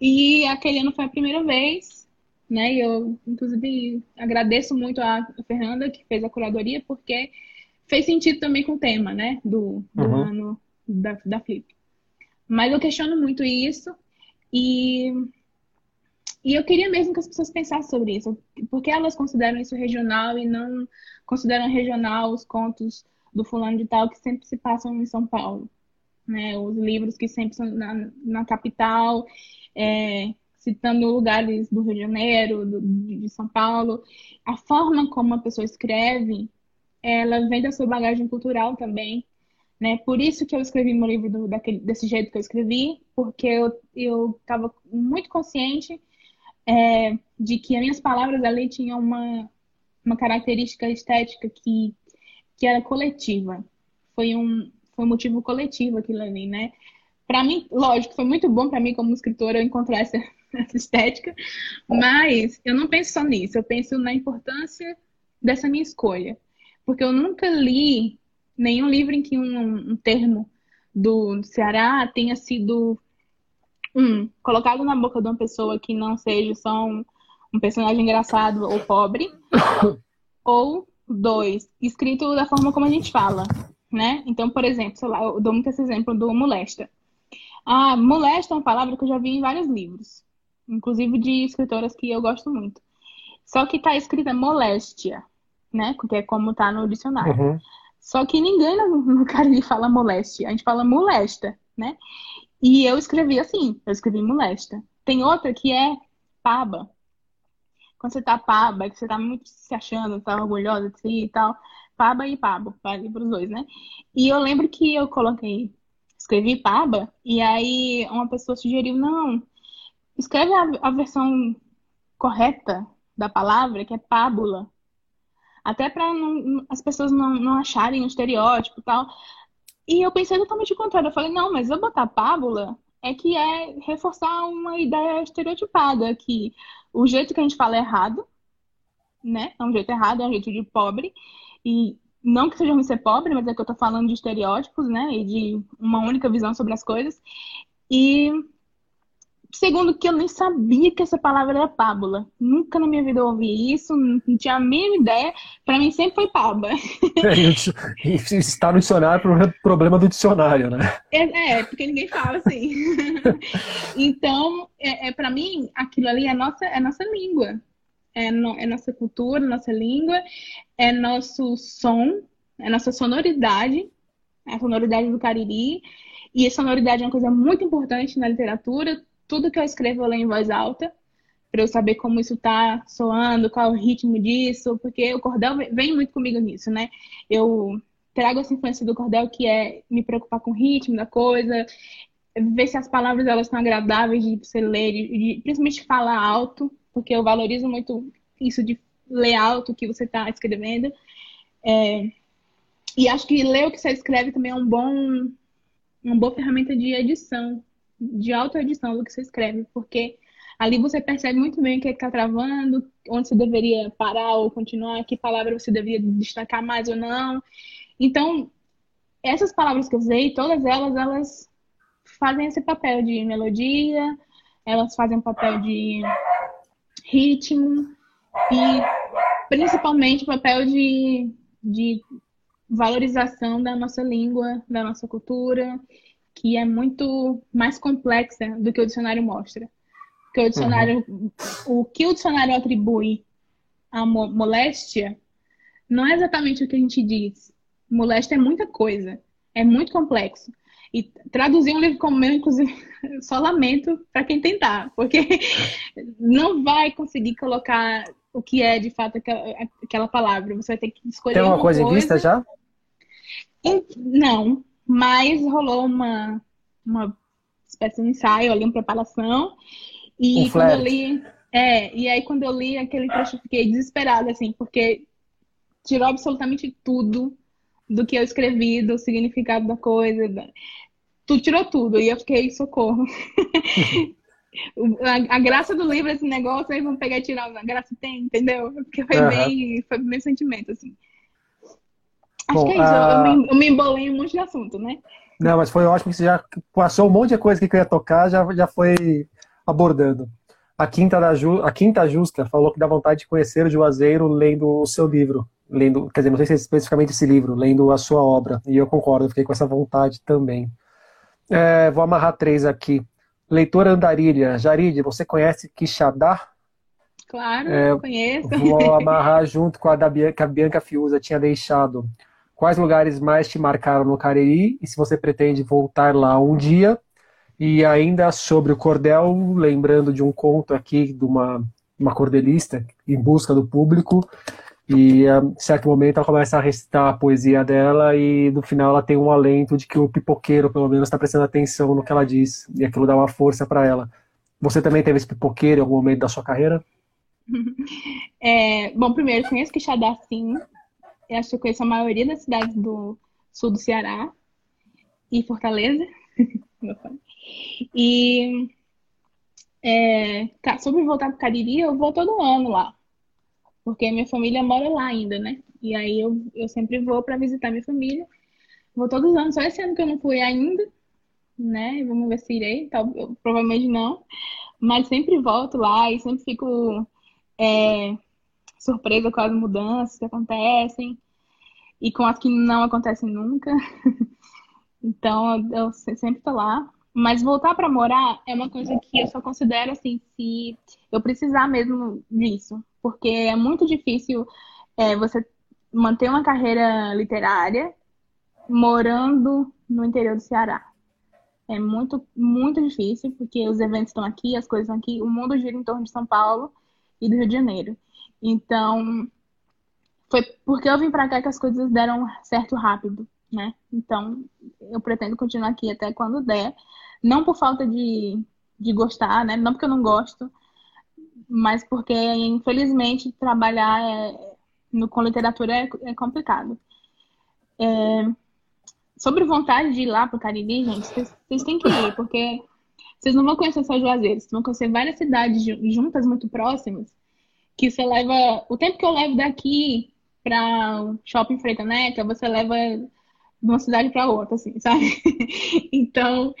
E aquele ano foi a primeira vez, né, e eu, inclusive, agradeço muito a Fernanda, que fez a curadoria, porque fez sentido também com o tema, né, do, do uhum. ano da, da Flip. Mas eu questiono muito isso e, e eu queria mesmo que as pessoas pensassem sobre isso. Porque elas consideram isso regional e não consideram regional os contos do fulano de tal que sempre se passam em São Paulo. Né? Os livros que sempre são na, na capital, é, citando lugares do Rio de Janeiro, do, de São Paulo. A forma como a pessoa escreve, ela vem da sua bagagem cultural também. Né? Por isso que eu escrevi meu livro do, daquele, desse jeito que eu escrevi, porque eu estava muito consciente é, de que as minhas palavras ali tinham uma, uma característica estética que, que era coletiva. Foi um, foi um motivo coletivo aquilo ali, né? Para mim, lógico, foi muito bom para mim como escritora encontrar essa, [laughs] essa estética, mas eu não penso só nisso, eu penso na importância dessa minha escolha. Porque eu nunca li nenhum livro em que um, um termo do Ceará tenha sido um colocado na boca de uma pessoa que não seja só um, um personagem engraçado ou pobre, [coughs] ou dois, escrito da forma como a gente fala, né? Então, por exemplo, sei lá, eu dou muito esse exemplo do molesta. Ah, molesta é uma palavra que eu já vi em vários livros, inclusive de escritoras que eu gosto muito. Só que tá escrita moléstia, né? Que é como tá no dicionário. Uhum. Só que ninguém no, no Cariri fala moleste, a gente fala molesta, né? E eu escrevi assim, eu escrevi molesta. Tem outra que é paba. Quando você tá paba, que você tá muito se achando, tá orgulhosa de si e tal. Paba e pabo, vale pros dois, né? E eu lembro que eu coloquei, escrevi paba, e aí uma pessoa sugeriu, não, escreve a, a versão correta, da palavra, que é pábula. Até para as pessoas não, não acharem um estereótipo e tal. E eu pensei totalmente o contrário. Eu falei, não, mas eu botar pábula é que é reforçar uma ideia estereotipada, que o jeito que a gente fala é errado, né? É um jeito errado, é um jeito de pobre. E não que seja ruim ser pobre, mas é que eu tô falando de estereótipos, né? E de uma única visão sobre as coisas. E segundo que eu nem sabia que essa palavra era pábula. Nunca na minha vida eu ouvi isso, não tinha a mínima ideia. Para mim sempre foi paba. [laughs] É, está no dicionário por problema do dicionário, né? É, é porque ninguém fala assim. [laughs] então, é, é para mim, aquilo ali é nossa, é nossa língua. É, no, é nossa cultura, nossa língua, é nosso som, é nossa sonoridade, a sonoridade do Cariri. E a sonoridade é uma coisa muito importante na literatura tudo que eu escrevo eu leio em voz alta, para eu saber como isso está soando, qual o ritmo disso, porque o cordel vem muito comigo nisso, né? Eu trago essa influência do cordel que é me preocupar com o ritmo da coisa, ver se as palavras elas estão agradáveis de você ler, de, de, principalmente falar alto, porque eu valorizo muito isso de ler alto o que você está escrevendo. É, e acho que ler o que você escreve também é um bom, uma boa ferramenta de edição, de autoedição do que você escreve, porque ali você percebe muito bem o que é está travando, onde você deveria parar ou continuar, que palavra você deveria destacar mais ou não. Então, essas palavras que eu usei, todas elas, elas fazem esse papel de melodia, elas fazem um papel de ritmo e principalmente papel de, de valorização da nossa língua, da nossa cultura que é muito mais complexa do que o dicionário mostra. Porque o dicionário, uhum. o que o dicionário atribui à moléstia não é exatamente o que a gente diz. Moléstia é muita coisa, é muito complexo. E traduzir um livro como meu, inclusive, [laughs] só lamento para quem tentar, porque [laughs] não vai conseguir colocar o que é de fato aquela, aquela palavra. Você vai ter que escolher. Tem uma, uma coisa, coisa em vista já? Não, mas rolou uma, uma espécie de ensaio ali, uma preparação. E um quando eu li. É, e aí quando eu li aquele trecho, eu fiquei desesperada, assim, porque tirou absolutamente tudo do que eu escrevi, do significado da coisa. Da... Tu tirou tudo, e eu fiquei, socorro. [laughs] a, a, graça do livro, esse negócio, aí vamos pegar e tirar. A graça tem, entendeu? Porque foi, uhum. bem, foi bem sentimento, assim. Acho Bom, que é isso, a... eu, me, eu me embolei em um monte de assunto, né? Não, mas foi ótimo que você já passou um monte de coisa que eu ia tocar, já, já foi abordando. A Quinta, da Ju, a Quinta Justa falou que dá vontade de conhecer o Juazeiro lendo o seu livro. Lendo, quer dizer, não sei se é especificamente esse livro, lendo a sua obra. E eu concordo, fiquei com essa vontade também. É, vou amarrar três aqui. Leitora Andarilha. Jaride, você conhece Quixadá? Claro, é, conheço. Vou [laughs] amarrar junto com a da Bianca, que a Bianca Fiuza tinha deixado. Quais lugares mais te marcaram no Cariri e se você pretende voltar lá um dia? E ainda sobre o cordel, lembrando de um conto aqui de uma, uma cordelista em busca do público. E a certo momento ela começa a recitar a poesia dela e no final ela tem um alento de que o pipoqueiro, pelo menos, está prestando atenção no que ela diz. E aquilo dá uma força para ela. Você também teve esse pipoqueiro em algum momento da sua carreira? [laughs] É, bom, primeiro, conheço Quixadá sim. Eu acho que eu conheço a maioria das cidades do sul do Ceará e Fortaleza. [laughs] e é, sobre voltar para Cariri, eu vou todo ano lá. Porque minha família mora lá ainda, né? E aí eu, eu sempre vou para visitar minha família. Vou todos os anos, só esse ano que eu não fui ainda, né? Vamos ver se irei, tal, eu, provavelmente não. Mas sempre volto lá e sempre fico é, surpresa com as mudanças que acontecem e com as que não acontecem nunca. [laughs] então, eu sempre tô lá. Mas voltar para morar é uma coisa que eu só considero assim, se eu precisar mesmo disso. Porque é muito difícil é, você manter uma carreira literária morando no interior do Ceará. É muito, muito difícil, porque os eventos estão aqui, as coisas estão aqui, o mundo gira em torno de São Paulo e do Rio de Janeiro. Então, foi porque eu vim para cá que as coisas deram certo rápido, né? Então, eu pretendo continuar aqui até quando der. Não por falta de, de gostar, né? Não porque eu não gosto, mas porque, infelizmente, trabalhar é, no, com literatura é, é complicado. É, sobre vontade de ir lá para o Cariri, gente, vocês têm que ir, porque vocês não vão conhecer só Juazeiro, vocês vão conhecer várias cidades juntas, muito próximas, que você leva. O tempo que eu levo daqui para o shopping Freitaneca, você leva de uma cidade para outra, assim, sabe? [laughs] então,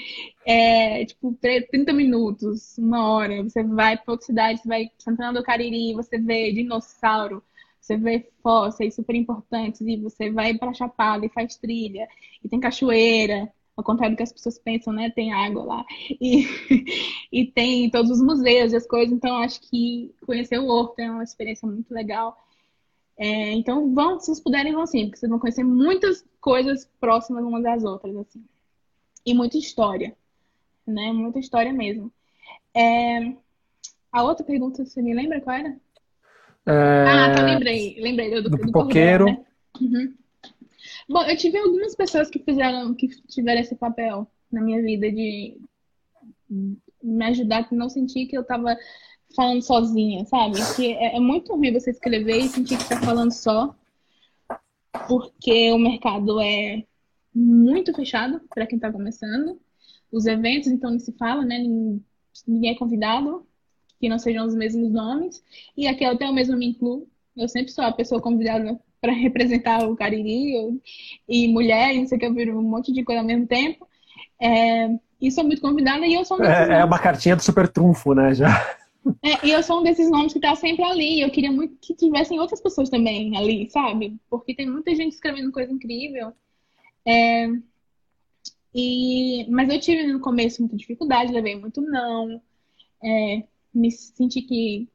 é tipo 30 minutos, uma hora, você vai para outra cidade, você vai Santana do Cariri, você vê dinossauro, você vê fósseis super importantes, e você vai para Chapada e faz trilha, e tem cachoeira, ao contrário do que as pessoas pensam, né? Tem água lá. E, [laughs] e tem todos os museus e as coisas. Então, acho que conhecer o Horto é uma experiência muito legal. É, então, vão, se vocês puderem, vão sim, porque vocês vão conhecer muitas coisas próximas umas das outras, assim. E muita história, né? Muita história mesmo. É... A outra pergunta, você me lembra qual era? É... Ah, tá, lembrei. Lembrei do, do, do poqueiro. Né? Uhum. Bom, eu tive algumas pessoas que fizeram, que tiveram esse papel na minha vida de me ajudar a não sentir que eu tava falando sozinha, sabe? Que é, é muito ruim você escrever e sentir que está falando só, porque o mercado é muito fechado para quem está começando. Os eventos, então, não se fala, né? Ninguém é convidado, que não sejam os mesmos nomes. E aqui até eu mesmo me incluo. Eu sempre sou a pessoa convidada para representar o Cariri e mulher, não sei o que, eu viro um monte de coisa ao mesmo tempo. É, e sou muito convidada e eu sou é, é uma cartinha do super trunfo, né? Já. É, e eu sou um desses nomes que tá sempre ali. Eu queria muito que tivessem outras pessoas também ali, sabe? Porque tem muita gente escrevendo coisa incrível. É, e, mas eu tive no começo muita dificuldade, levei muito não. É, me senti que,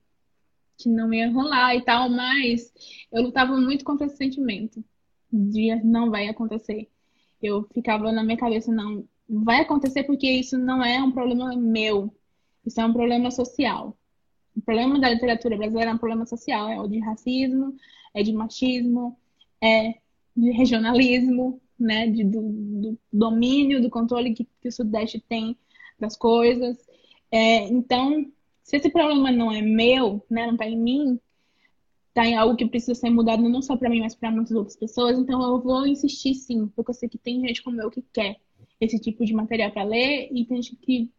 que não ia rolar e tal, mas eu lutava muito contra esse sentimento de não vai acontecer. Eu ficava na minha cabeça, não, vai acontecer porque isso não é um problema meu isso é um problema social. O problema da literatura brasileira é um problema social, é o de racismo, é de machismo, é de regionalismo, né, de, do, do domínio, do controle que, que, o Sudeste tem das coisas. É, então, se esse problema não é meu, né, não está em mim, está em algo que precisa ser mudado não só para mim, mas para muitas outras pessoas, então eu vou insistir sim, porque eu sei que tem gente como eu que quer esse tipo de material para ler e tem gente que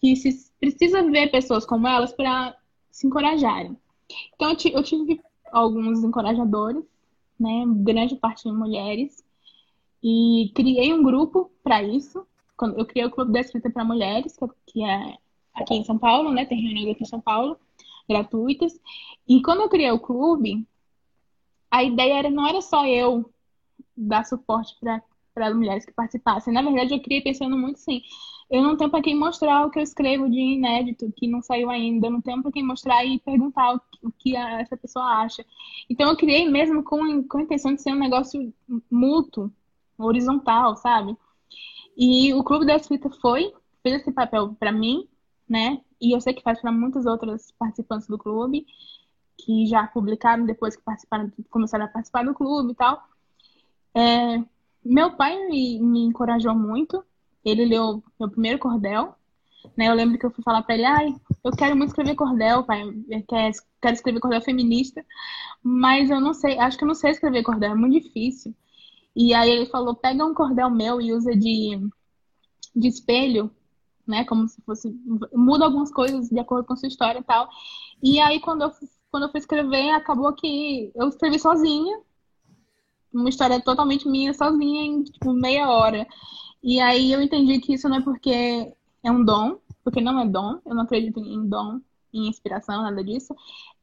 que se precisa ver pessoas como elas para se encorajarem. Então, eu tive alguns encorajadores, né? Grande parte de mulheres. E criei um grupo para isso. Eu criei o Clube da Escrita para Mulheres, que é aqui em São Paulo, né? Tem reuniões aqui em São Paulo, gratuitas. E quando eu criei o clube, a ideia era, não era só eu dar suporte para mulheres que participassem. Na verdade, eu criei pensando muito assim eu não tenho para quem mostrar o que eu escrevo de inédito, que não saiu ainda. Eu não tenho para quem mostrar e perguntar o que, que essa pessoa acha. Então, eu criei mesmo com, com a intenção de ser um negócio mútuo, horizontal, sabe? E o Clube da Escrita foi, fez esse papel para mim, né? E eu sei que faz para muitas outras participantes do clube, que já publicaram depois que participaram, começaram a participar do clube e tal. É, meu pai me, me encorajou muito ele leu meu primeiro cordel, né? Eu lembro que eu fui falar para ele, ai, eu quero muito escrever cordel, pai, eu quero, escrever cordel feminista, mas eu não sei, acho que eu não sei escrever cordel, é muito difícil. E aí ele falou, pega um cordel meu e usa de, de espelho, né? Como se fosse. Muda algumas coisas de acordo com a sua história e tal. E aí, quando eu, quando eu fui escrever, acabou que eu escrevi sozinha. Uma história totalmente minha, sozinha, em tipo, meia hora. E aí eu entendi que isso não é porque é um dom, porque não é dom, eu não acredito em dom, em inspiração, nada disso.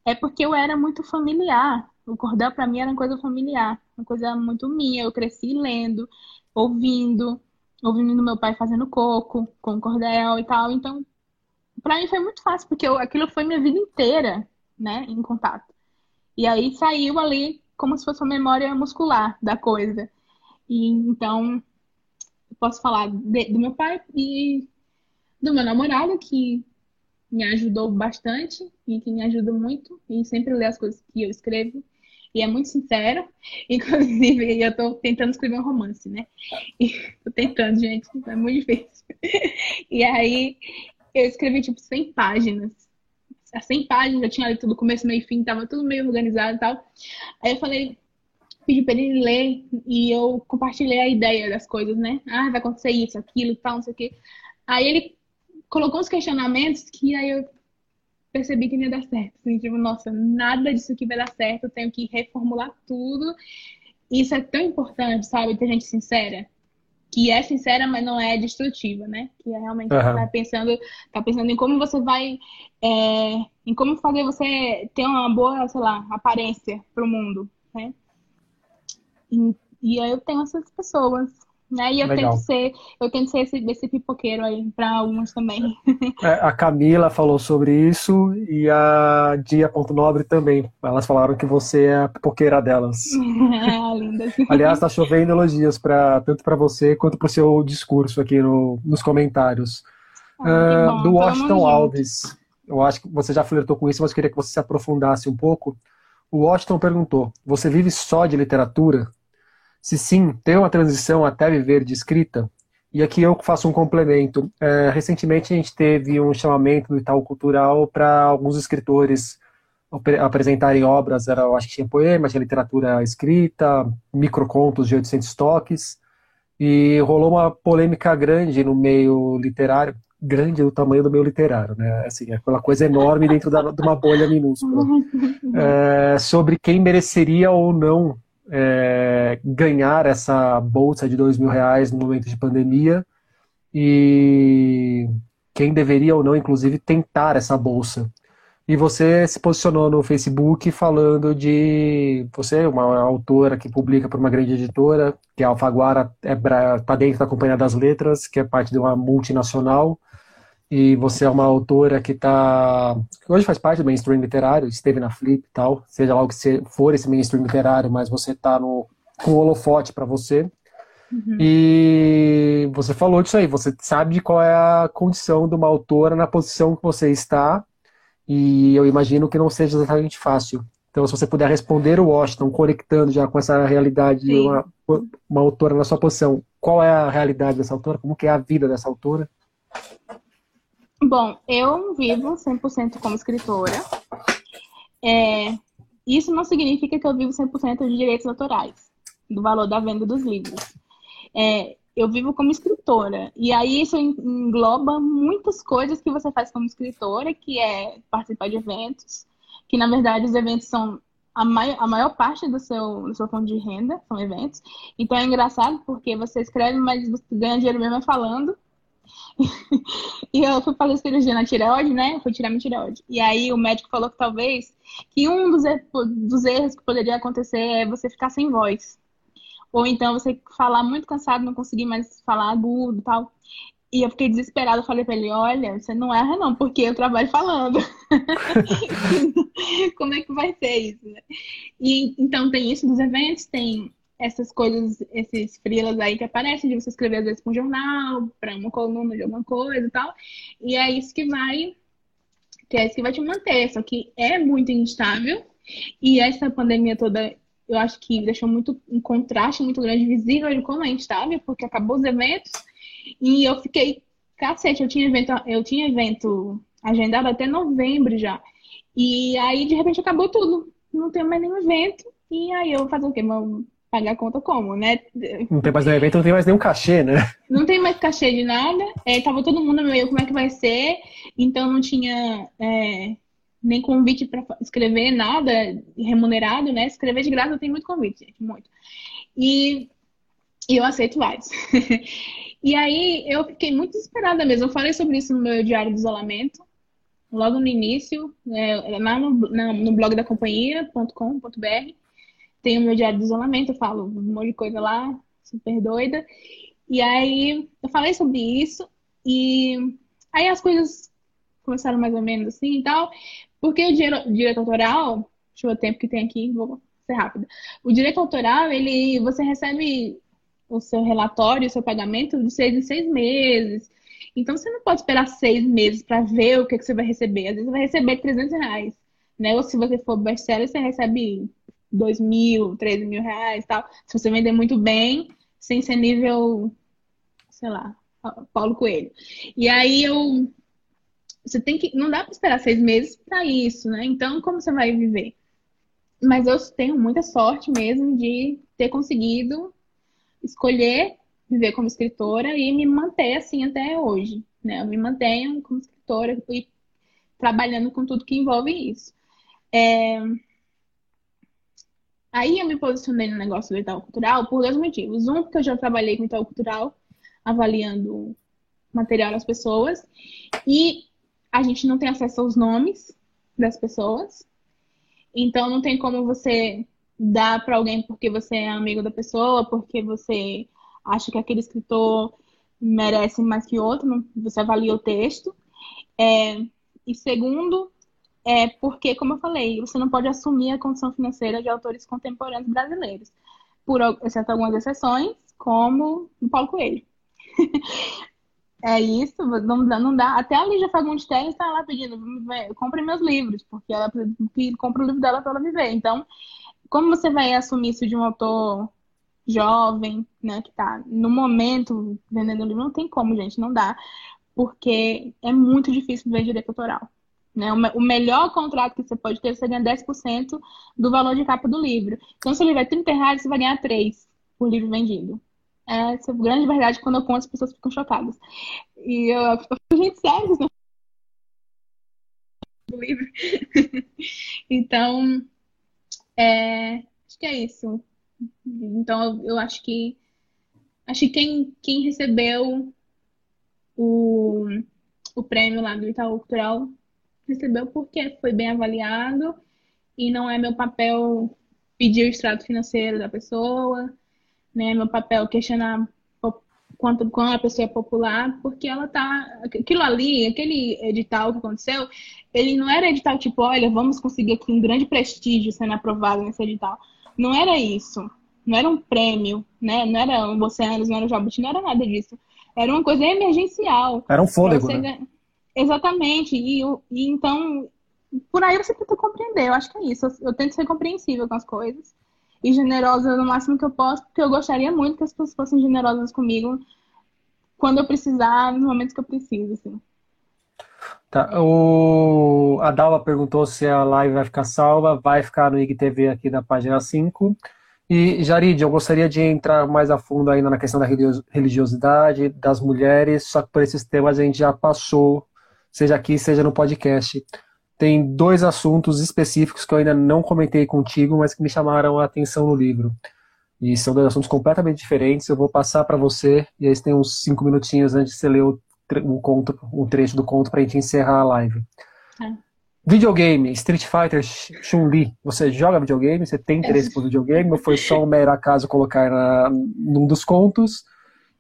É porque eu era muito familiar. O cordel para mim era uma coisa familiar, uma coisa muito minha. Eu cresci lendo, ouvindo, ouvindo meu pai fazendo coco com cordel e tal. Então, para mim foi muito fácil, porque eu, aquilo foi minha vida inteira, né, em contato. E aí saiu ali como se fosse uma memória muscular da coisa. E então posso falar de, do meu pai e do meu namorado, que me ajudou bastante e que me ajuda muito e sempre lê as coisas que eu escrevo. E é muito sincero. [laughs] Inclusive, eu tô tentando escrever um romance, né? E [laughs] tô tentando, gente. É muito difícil. [laughs] E aí, eu escrevi, tipo, 100 páginas. 100 páginas, já tinha ali tudo começo, meio fim, tava tudo meio organizado e tal. Aí eu falei, pedi para ele ler e eu compartilhei a ideia das coisas, né? Ah, vai acontecer isso, aquilo, tal, não sei o quê. Aí ele colocou uns questionamentos que aí eu percebi que não ia dar certo. Assim, tipo, nossa, nada disso aqui vai dar certo, eu tenho que reformular tudo. Isso é tão importante, sabe? Ter gente sincera. Que é sincera, mas não é destrutiva, né? Que é realmente uhum. tá pensando, tá pensando em como você vai. É, em como fazer você ter uma boa, sei lá, aparência pro mundo, né? E, e aí eu tenho essas pessoas né? E eu Legal. tento ser, eu tento ser esse, esse pipoqueiro aí para alguns também. [laughs] É, a Camila falou sobre isso e a Dia Ponto Nobre também. Elas falaram que você é a pipoqueira delas. [laughs] ah, linda. [laughs] Aliás, tá chovendo elogios para tanto para você quanto para o seu discurso aqui no, nos comentários. Ah, uh, bom, do Washington Alves. Eu acho que você já flertou com isso, mas queria que você se aprofundasse um pouco. O Washington perguntou: Você vive só de literatura? Se sim, tem uma transição até viver de escrita? E aqui eu faço um complemento. É, recentemente a gente teve um chamamento do Itaú Cultural para alguns escritores apresentarem obras, era, eu acho que tinha poema, tinha literatura escrita, microcontos de 800 toques, e rolou uma polêmica grande no meio literário, grande do tamanho do meio literário, né? Assim, é aquela coisa enorme dentro da, de uma bolha minúscula, [laughs] é, sobre quem mereceria ou não é, ganhar essa bolsa de dois mil reais no momento de pandemia e quem deveria ou não, inclusive, tentar essa bolsa. E você se posicionou no Facebook falando de você, é uma autora que publica para uma grande editora, que é a Alfaguara, está é, tá dentro da Companhia das Letras, que é parte de uma multinacional, e você é uma autora que está hoje faz parte do mainstream literário, esteve na Flip e tal, seja lá o que for esse mainstream literário, mas você está no com o holofote para você. Uhum. E você falou disso aí, você sabe qual é a condição de uma autora na posição que você está, e eu imagino que não seja exatamente fácil. Então, se você puder responder o Washington, conectando já com essa realidade de uma, uma autora na sua posição, qual é a realidade dessa autora? Como que é a vida dessa autora? Bom, eu vivo 100% como escritora. É, isso não significa que eu vivo 100% de direitos autorais, do valor da venda dos livros. É, eu vivo como escritora. E aí isso engloba muitas coisas que você faz como escritora, que é participar de eventos, que na verdade os eventos são a maior, a maior parte do seu, do seu fundo de renda, são eventos. Então é engraçado porque você escreve, mas ganha dinheiro mesmo falando. E eu fui fazer cirurgia na tireoide, né? Fui tirar minha tireoide. E aí o médico falou que talvez que um dos, dos erros que poderia acontecer é você ficar sem voz. Ou então você falar muito cansado, não conseguir mais falar agudo e tal. E eu fiquei desesperada, eu falei pra ele, olha, você não erra não, porque eu trabalho falando. [laughs] [laughs] Como é que vai ser isso, né? E, então tem isso dos eventos, tem essas coisas, esses frilas aí que aparecem, de você escrever às vezes para um jornal, para uma coluna de alguma coisa e tal. E é isso que vai, que é isso que vai te manter. Só que é muito instável. E essa pandemia toda, eu acho que deixou muito um contraste muito grande, visível de como é instável, porque acabou os eventos. E eu fiquei, cacete, eu tinha evento, eu tinha evento agendado até novembro já. E aí, de repente, acabou tudo. Não tem mais nenhum evento. E aí eu vou fazer o quê? Pagar a conta como, né? Não tem mais nenhum evento, não tem mais nenhum cachê, né? Não tem mais cachê de nada. É, tava todo mundo meio como é que vai ser, então não tinha é, nem convite para escrever nada remunerado, né? Escrever de graça tem muito convite, gente, muito. E, e eu aceito vários. [laughs] e aí eu fiquei muito desesperada mesmo. Eu falei sobre isso no meu diário de isolamento, logo no início, é, lá no, no blog da companhia.com.br tenho meu diário de isolamento, eu falo um monte de coisa lá, super doida. E aí eu falei sobre isso e aí as coisas começaram mais ou menos assim e tal, porque o direito autoral, deixa eu ver o tempo que tem aqui, vou ser rápida. O direito autoral, ele, você recebe o seu relatório, o seu pagamento de seis em seis meses. Então você não pode esperar seis meses para ver o que, que você vai receber. Às vezes você vai receber 300 reais. Né? Ou se você for best-seller, você recebe dois mil, três mil reais tal. Se você vender muito bem, sem ser nível, sei lá, Paulo Coelho. E aí eu você tem que. Não dá para esperar seis meses para isso, né? Então, como você vai viver? Mas eu tenho muita sorte mesmo de ter conseguido escolher viver como escritora e me manter assim até hoje. Né? Eu me mantenho como escritora e trabalhando com tudo que envolve isso. É... Aí eu me posicionei no negócio do Itaú Cultural por dois motivos. Um, porque eu já trabalhei com o Itaú Cultural, avaliando material das pessoas, e a gente não tem acesso aos nomes das pessoas. Então não tem como você dar para alguém porque você é amigo da pessoa, porque você acha que aquele escritor merece mais que outro, você avalia o texto. É, e segundo, é porque, como eu falei, você não pode assumir a condição financeira de autores contemporâneos brasileiros, por exceto algumas exceções, como o Paulo Coelho. [laughs] é isso, não dá, não dá. Até a Lígia Fagundes Telles está lá pedindo, compre meus livros, porque ela compra o livro dela para ela viver. Então, como você vai assumir isso de um autor jovem, né, que está no momento vendendo livro? Não tem como, gente, não dá, porque é muito difícil ver direito autoral. Né? O melhor contrato que você pode ter, você ganha 10% do valor de capa do livro. Então, se o livro é 30 reais, você vai ganhar 3 por livro vendido. É, essa é a grande verdade, quando eu conto, as pessoas ficam chocadas. E eu, eu fico, [laughs] gente, sério, não [laughs] do livro. [laughs] então, é, acho que é isso. Então, eu acho que acho que quem, quem recebeu o, o prêmio lá do Itaú Cultural recebeu porque foi bem avaliado e não é meu papel pedir o extrato financeiro da pessoa, né? Meu papel questionar quanto quando a pessoa é popular, porque ela tá aquilo ali, aquele edital que aconteceu, ele não era edital tipo, olha, vamos conseguir aqui um grande prestígio sendo aprovado nesse edital. Não era isso. Não era um prêmio, né? Não era um Oceanos, não era o Jabuti, não era nada disso. Era uma coisa emergencial. Era um fôlego, né? Exatamente. E, e, então, por aí você tenta compreender. Eu acho que é isso. Eu, eu, tento ser compreensível com as coisas. E generosa no máximo que eu posso, porque eu gostaria muito que as pessoas fossem generosas comigo quando eu precisar, nos momentos que eu preciso, assim. Tá. O... A Dalva perguntou se a live vai ficar salva. Vai ficar no IGTV aqui na página 5. E, Jarid, eu gostaria de entrar mais a fundo ainda na questão da religiosidade, das mulheres, só que por esses temas a gente já passou, seja aqui, seja no podcast. Tem dois assuntos específicos que eu ainda não comentei contigo, mas que me chamaram a atenção no livro. E são dois assuntos completamente diferentes. Eu vou passar para você, e aí você tem uns cinco minutinhos antes de você ler o, o, conto, o trecho do conto para a gente encerrar a live. É. Videogame, Street Fighter, Chun-Li. Você joga videogame? Você tem interesse por [laughs] videogame? Ou foi só um mero acaso colocar na, num dos contos?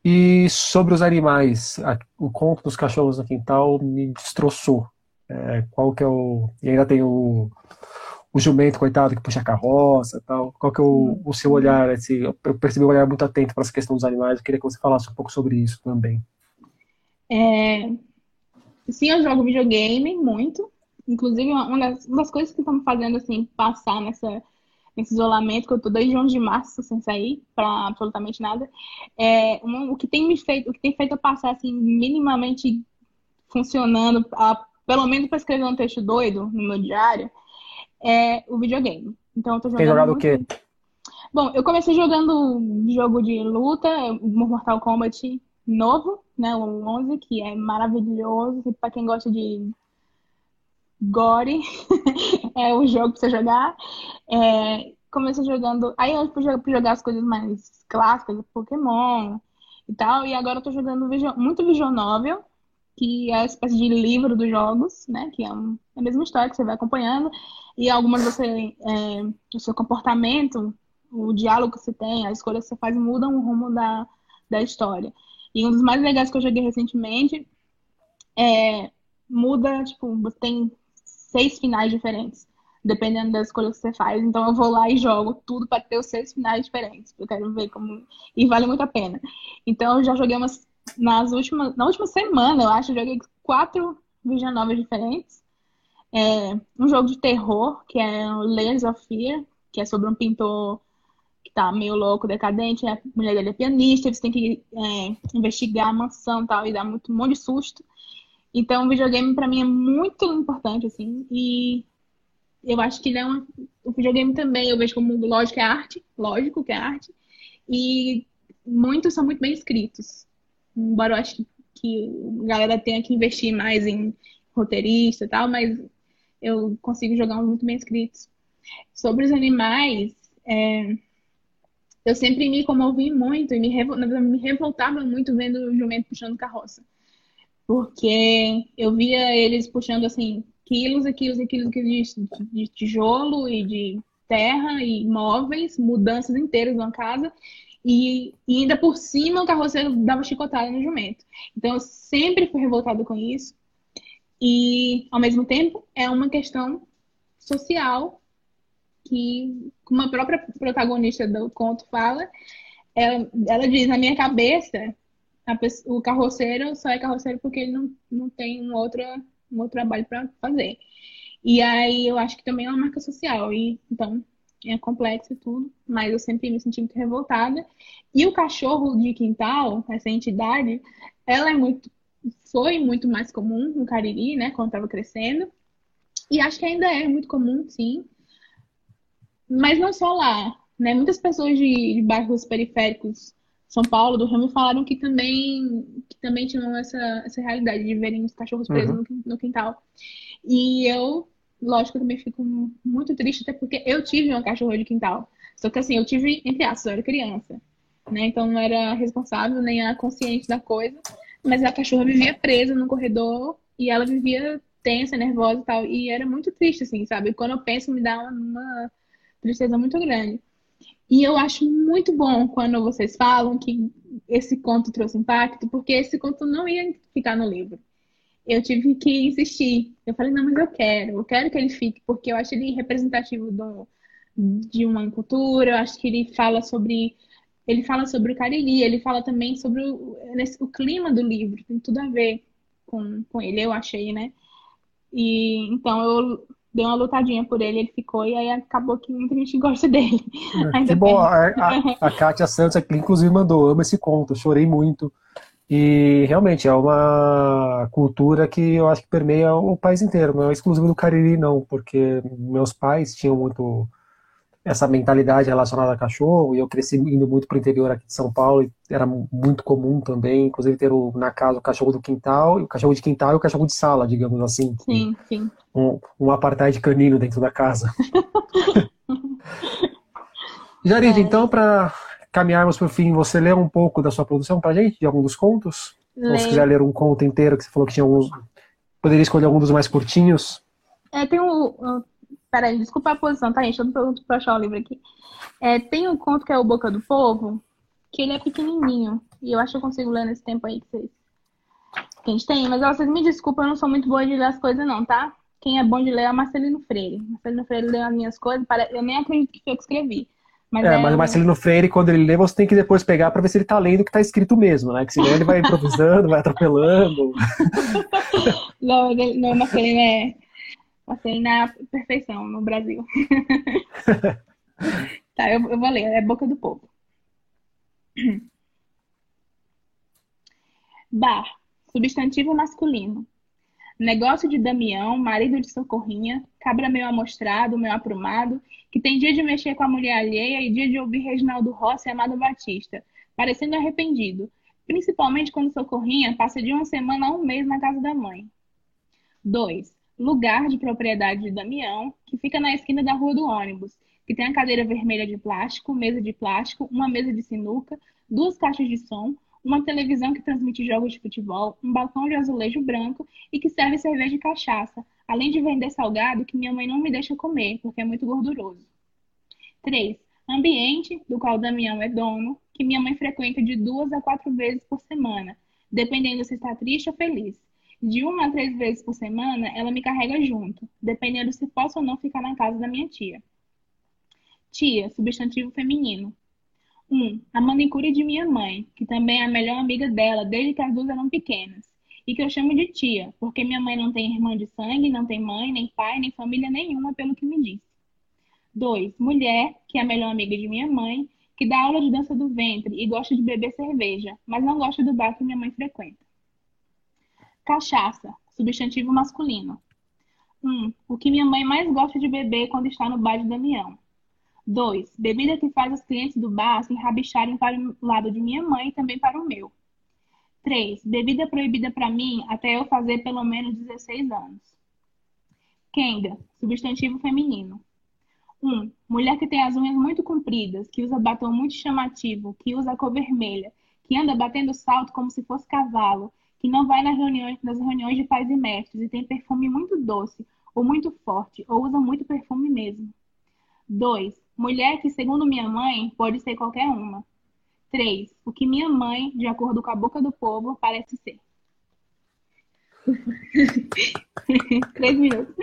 E sobre os animais, a, o conto dos cachorros no quintal me destroçou. É, qual que é o. E ainda tem o, o jumento, coitado, que puxa a carroça tal. Qual que é o, o seu olhar? Assim, eu percebi um olhar muito atento para essa questão dos animais. Eu queria que você falasse um pouco sobre isso também. É... Sim, eu jogo videogame muito. Inclusive, uma das, uma das coisas que me fazendo, assim, passar nessa, nesse isolamento, que eu tô desde 11 de março sem sair para absolutamente nada, é, um, o que tem me feito, o que tem feito eu passar, assim, minimamente funcionando, a, pelo menos para escrever um texto doido no meu diário, é o videogame. Então, eu tô jogando. Tem jogado o quê? Bom, eu comecei jogando jogo de luta, Mortal Kombat novo, né, o 11, que é maravilhoso, para quem gosta de Gore, [laughs] é o jogo pra você jogar. É, comecei jogando. Aí eu fui jogar as coisas mais clássicas, Pokémon e tal. E agora eu tô jogando muito Vision Novel, que é a espécie de livro dos jogos, né? Que é, é a mesma história que você vai acompanhando. E algumas você. É, o seu comportamento, o diálogo que você tem, a escolha que você faz mudam o rumo da, da história. E um dos mais legais que eu joguei recentemente é, muda, tipo, você tem seis finais diferentes, dependendo das escolhas que você faz. Então eu vou lá e jogo tudo para ter os seis finais diferentes. Eu quero ver como. E vale muito a pena. Então eu já joguei umas. Nas últimas, na última semana, eu acho, eu joguei quatro Vision Novas diferentes. É, um jogo de terror, que é Layers of Fear, que é sobre um pintor que tá meio louco, decadente, a mulher dele é pianista, eles têm que é, investigar a mansão e tal, e dar muito, um monte de susto. Então, o videogame para mim é muito importante, assim, e eu acho que ele é uma... o videogame também eu vejo como, lógico, é arte, lógico que é arte, e muitos são muito bem escritos. Embora eu acho que a galera tenha que investir mais em roteirista e tal, mas eu consigo jogar uns muito bem escritos. Sobre os animais, é... eu sempre me comovi muito e me, revol... me revoltava muito vendo o jumento puxando carroça. Porque eu via eles puxando assim quilos e quilos e quilos de, de tijolo e de terra e móveis, mudanças inteiras uma casa, e, e, ainda por cima o carroceiro dava chicotada no jumento. Então eu sempre fui revoltada com isso. E, ao mesmo tempo, é uma questão social que, como a própria protagonista do conto fala, ela, ela diz: na minha cabeça, o carroceiro só é carroceiro porque ele não, não tem um outro, um outro trabalho para fazer. E aí eu acho que também é uma marca social. E, então, é complexo e tudo, mas eu sempre me senti muito revoltada. E o cachorro de quintal, essa entidade, ela é muito foi muito mais comum no Cariri, né, quando estava crescendo. E acho que ainda é muito comum, sim. Mas não só lá, né? Muitas pessoas de, de bairros periféricos, São Paulo, do me falaram que também, que também tinham essa, essa realidade de verem os cachorros presos uhum. no, no quintal. E eu, lógico, também fico muito triste, até porque eu tive uma cachorra de quintal. Só que assim, eu tive, entre aspas, eu era criança. Né? Então não era responsável nem era consciente da coisa. Mas a cachorra vivia presa no corredor e ela vivia tensa, nervosa e tal. E era muito triste, assim, sabe? Quando eu penso, me dá uma tristeza muito grande. E eu acho muito bom quando vocês falam que esse conto trouxe impacto, porque esse conto não ia ficar no livro. Eu tive que insistir. Eu falei, não, mas eu quero, eu quero que ele fique, porque eu acho ele representativo do, de uma cultura, eu acho que ele fala sobre ele fala sobre o Cariri, ele fala também sobre o, nesse, o clima do livro, tem tudo a ver com, com ele, eu achei, né? E então eu dei uma lutadinha por ele, ele ficou, e aí acabou que muita gente [laughs] gosta dele. É, que bom, a, a, a Kátia Santos aqui, inclusive, mandou, amo esse conto, chorei muito. E realmente é uma cultura que eu acho que permeia o país inteiro, não é exclusivo do Cariri, não, porque meus pais tinham muito essa mentalidade relacionada a cachorro, e eu cresci indo muito para o interior aqui de São Paulo, e era muito comum também, inclusive ter o, na casa o cachorro do quintal, o cachorro de quintal e o cachorro de sala, digamos assim. Sim, sim. Um, um apartheid canino dentro da casa. [laughs] Jarid, é. então, para caminharmos para o fim, você lê um pouco da sua produção para gente, de algum dos contos? Ou se quiser ler um conto inteiro, que você falou que tinha alguns... Poderia escolher algum dos mais curtinhos? É, tem um, Peraí, desculpa a posição, tá, gente? Eu não pergunto pra achar o livro aqui. É, tem um conto que é o Boca do Povo, que ele é pequenininho. E eu acho que eu consigo ler nesse tempo aí que vocês. Que a gente tem. Mas vocês me desculpem, eu não sou muito boa de ler as coisas, não, tá? Quem é bom de ler é o Marcelino Freire. Marcelino Freire lê as minhas coisas, eu nem acredito que foi eu que escrevi. Mas é, é, mas o Marcelino Freire, quando ele lê, você tem que depois pegar para ver se ele tá lendo o que tá escrito mesmo, né? Que senão ele vai improvisando, vai atropelando. [laughs] não, não, Marcelino é, Passei na perfeição no Brasil. [laughs] tá, eu, eu vou ler. É Boca do Povo. Bar. Substantivo masculino. Negócio de Damião, marido de Socorrinha, cabra meio amostrado, meio aprumado, que tem dia de mexer com a mulher alheia e dia de ouvir Reginaldo Rossi e Amado Batista, parecendo arrependido, principalmente quando Socorrinha passa de uma semana a um mês na casa da mãe. 2 lugar de propriedade de Damião, que fica na esquina da Rua do Ônibus, que tem a cadeira vermelha de plástico, mesa de plástico, uma mesa de sinuca, duas caixas de som, uma televisão que transmite jogos de futebol, um balcão de azulejo branco e que serve cerveja e cachaça, além de vender salgado que minha mãe não me deixa comer, porque é muito gorduroso. 3. Ambiente, do qual Damião é dono, que minha mãe frequenta de duas a quatro vezes por semana, dependendo se está triste ou feliz de uma a três vezes por semana, ela me carrega junto, dependendo se posso ou não ficar na casa da minha tia. Tia, substantivo feminino. 1. Um, a manicure de minha mãe, que também é a melhor amiga dela desde que as duas eram pequenas. E que eu chamo de tia, porque minha mãe não tem irmã de sangue, não tem mãe, nem pai, nem família nenhuma, pelo que me disse. 2. Mulher, que é a melhor amiga de minha mãe, que dá aula de dança do ventre e gosta de beber cerveja, mas não gosta do bar que minha mãe frequenta. Cachaça, substantivo masculino. 1. Um, o que minha mãe mais gosta de beber quando está no bar de Damião. 2. Bebida que faz os clientes do bar se enrabixarem para o lado de minha mãe e também para o meu. 3. Bebida proibida para mim até eu fazer pelo menos 16 anos. Kenga, substantivo feminino. 1. Um, mulher que tem as unhas muito compridas, que usa batom muito chamativo, que usa cor vermelha, que anda batendo salto como se fosse cavalo, que não vai nas reuniões, nas reuniões de pais e mestres e tem perfume muito doce, ou muito forte, ou usa muito perfume mesmo. 2. Mulher que, segundo minha mãe, pode ser qualquer uma. 3. O que minha mãe, de acordo com a boca do povo, parece ser. [laughs] Três minutos.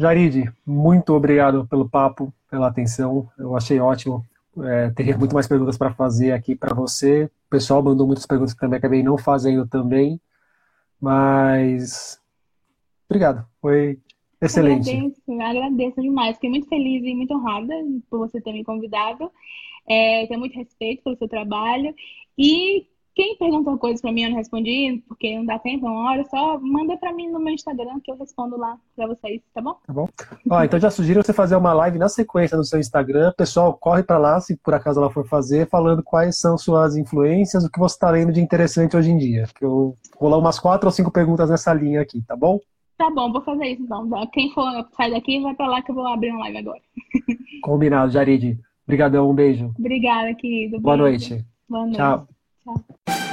Jaride, muito obrigado pelo papo, pela atenção. Eu achei ótimo. É, teria muito mais perguntas para fazer aqui para você. O pessoal mandou muitas perguntas que também acabei não fazendo também. Mas obrigado. Foi excelente. Agradeço, agradeço demais. Fiquei muito feliz e muito honrada por você ter me convidado. É, tenho muito respeito pelo seu trabalho. E quem perguntou coisas para mim eu não respondi, porque não dá tempo, uma hora, só manda para mim no meu Instagram que eu respondo lá para vocês, tá bom? Tá bom. Ó, então já sugiro você fazer uma live na sequência no seu Instagram. Pessoal, corre para lá, se por acaso ela for fazer, falando quais são suas influências, o que você está lendo de interessante hoje em dia. Que eu vou lá umas quatro ou cinco perguntas nessa linha aqui, tá bom? Tá bom, vou fazer isso então. Quem for sair daqui, vai para lá que eu vou abrir uma live agora. [laughs] Combinado, Jarid. Obrigadão, um beijo. Obrigada, querido. Boa noite. Boa noite. Tchau. 好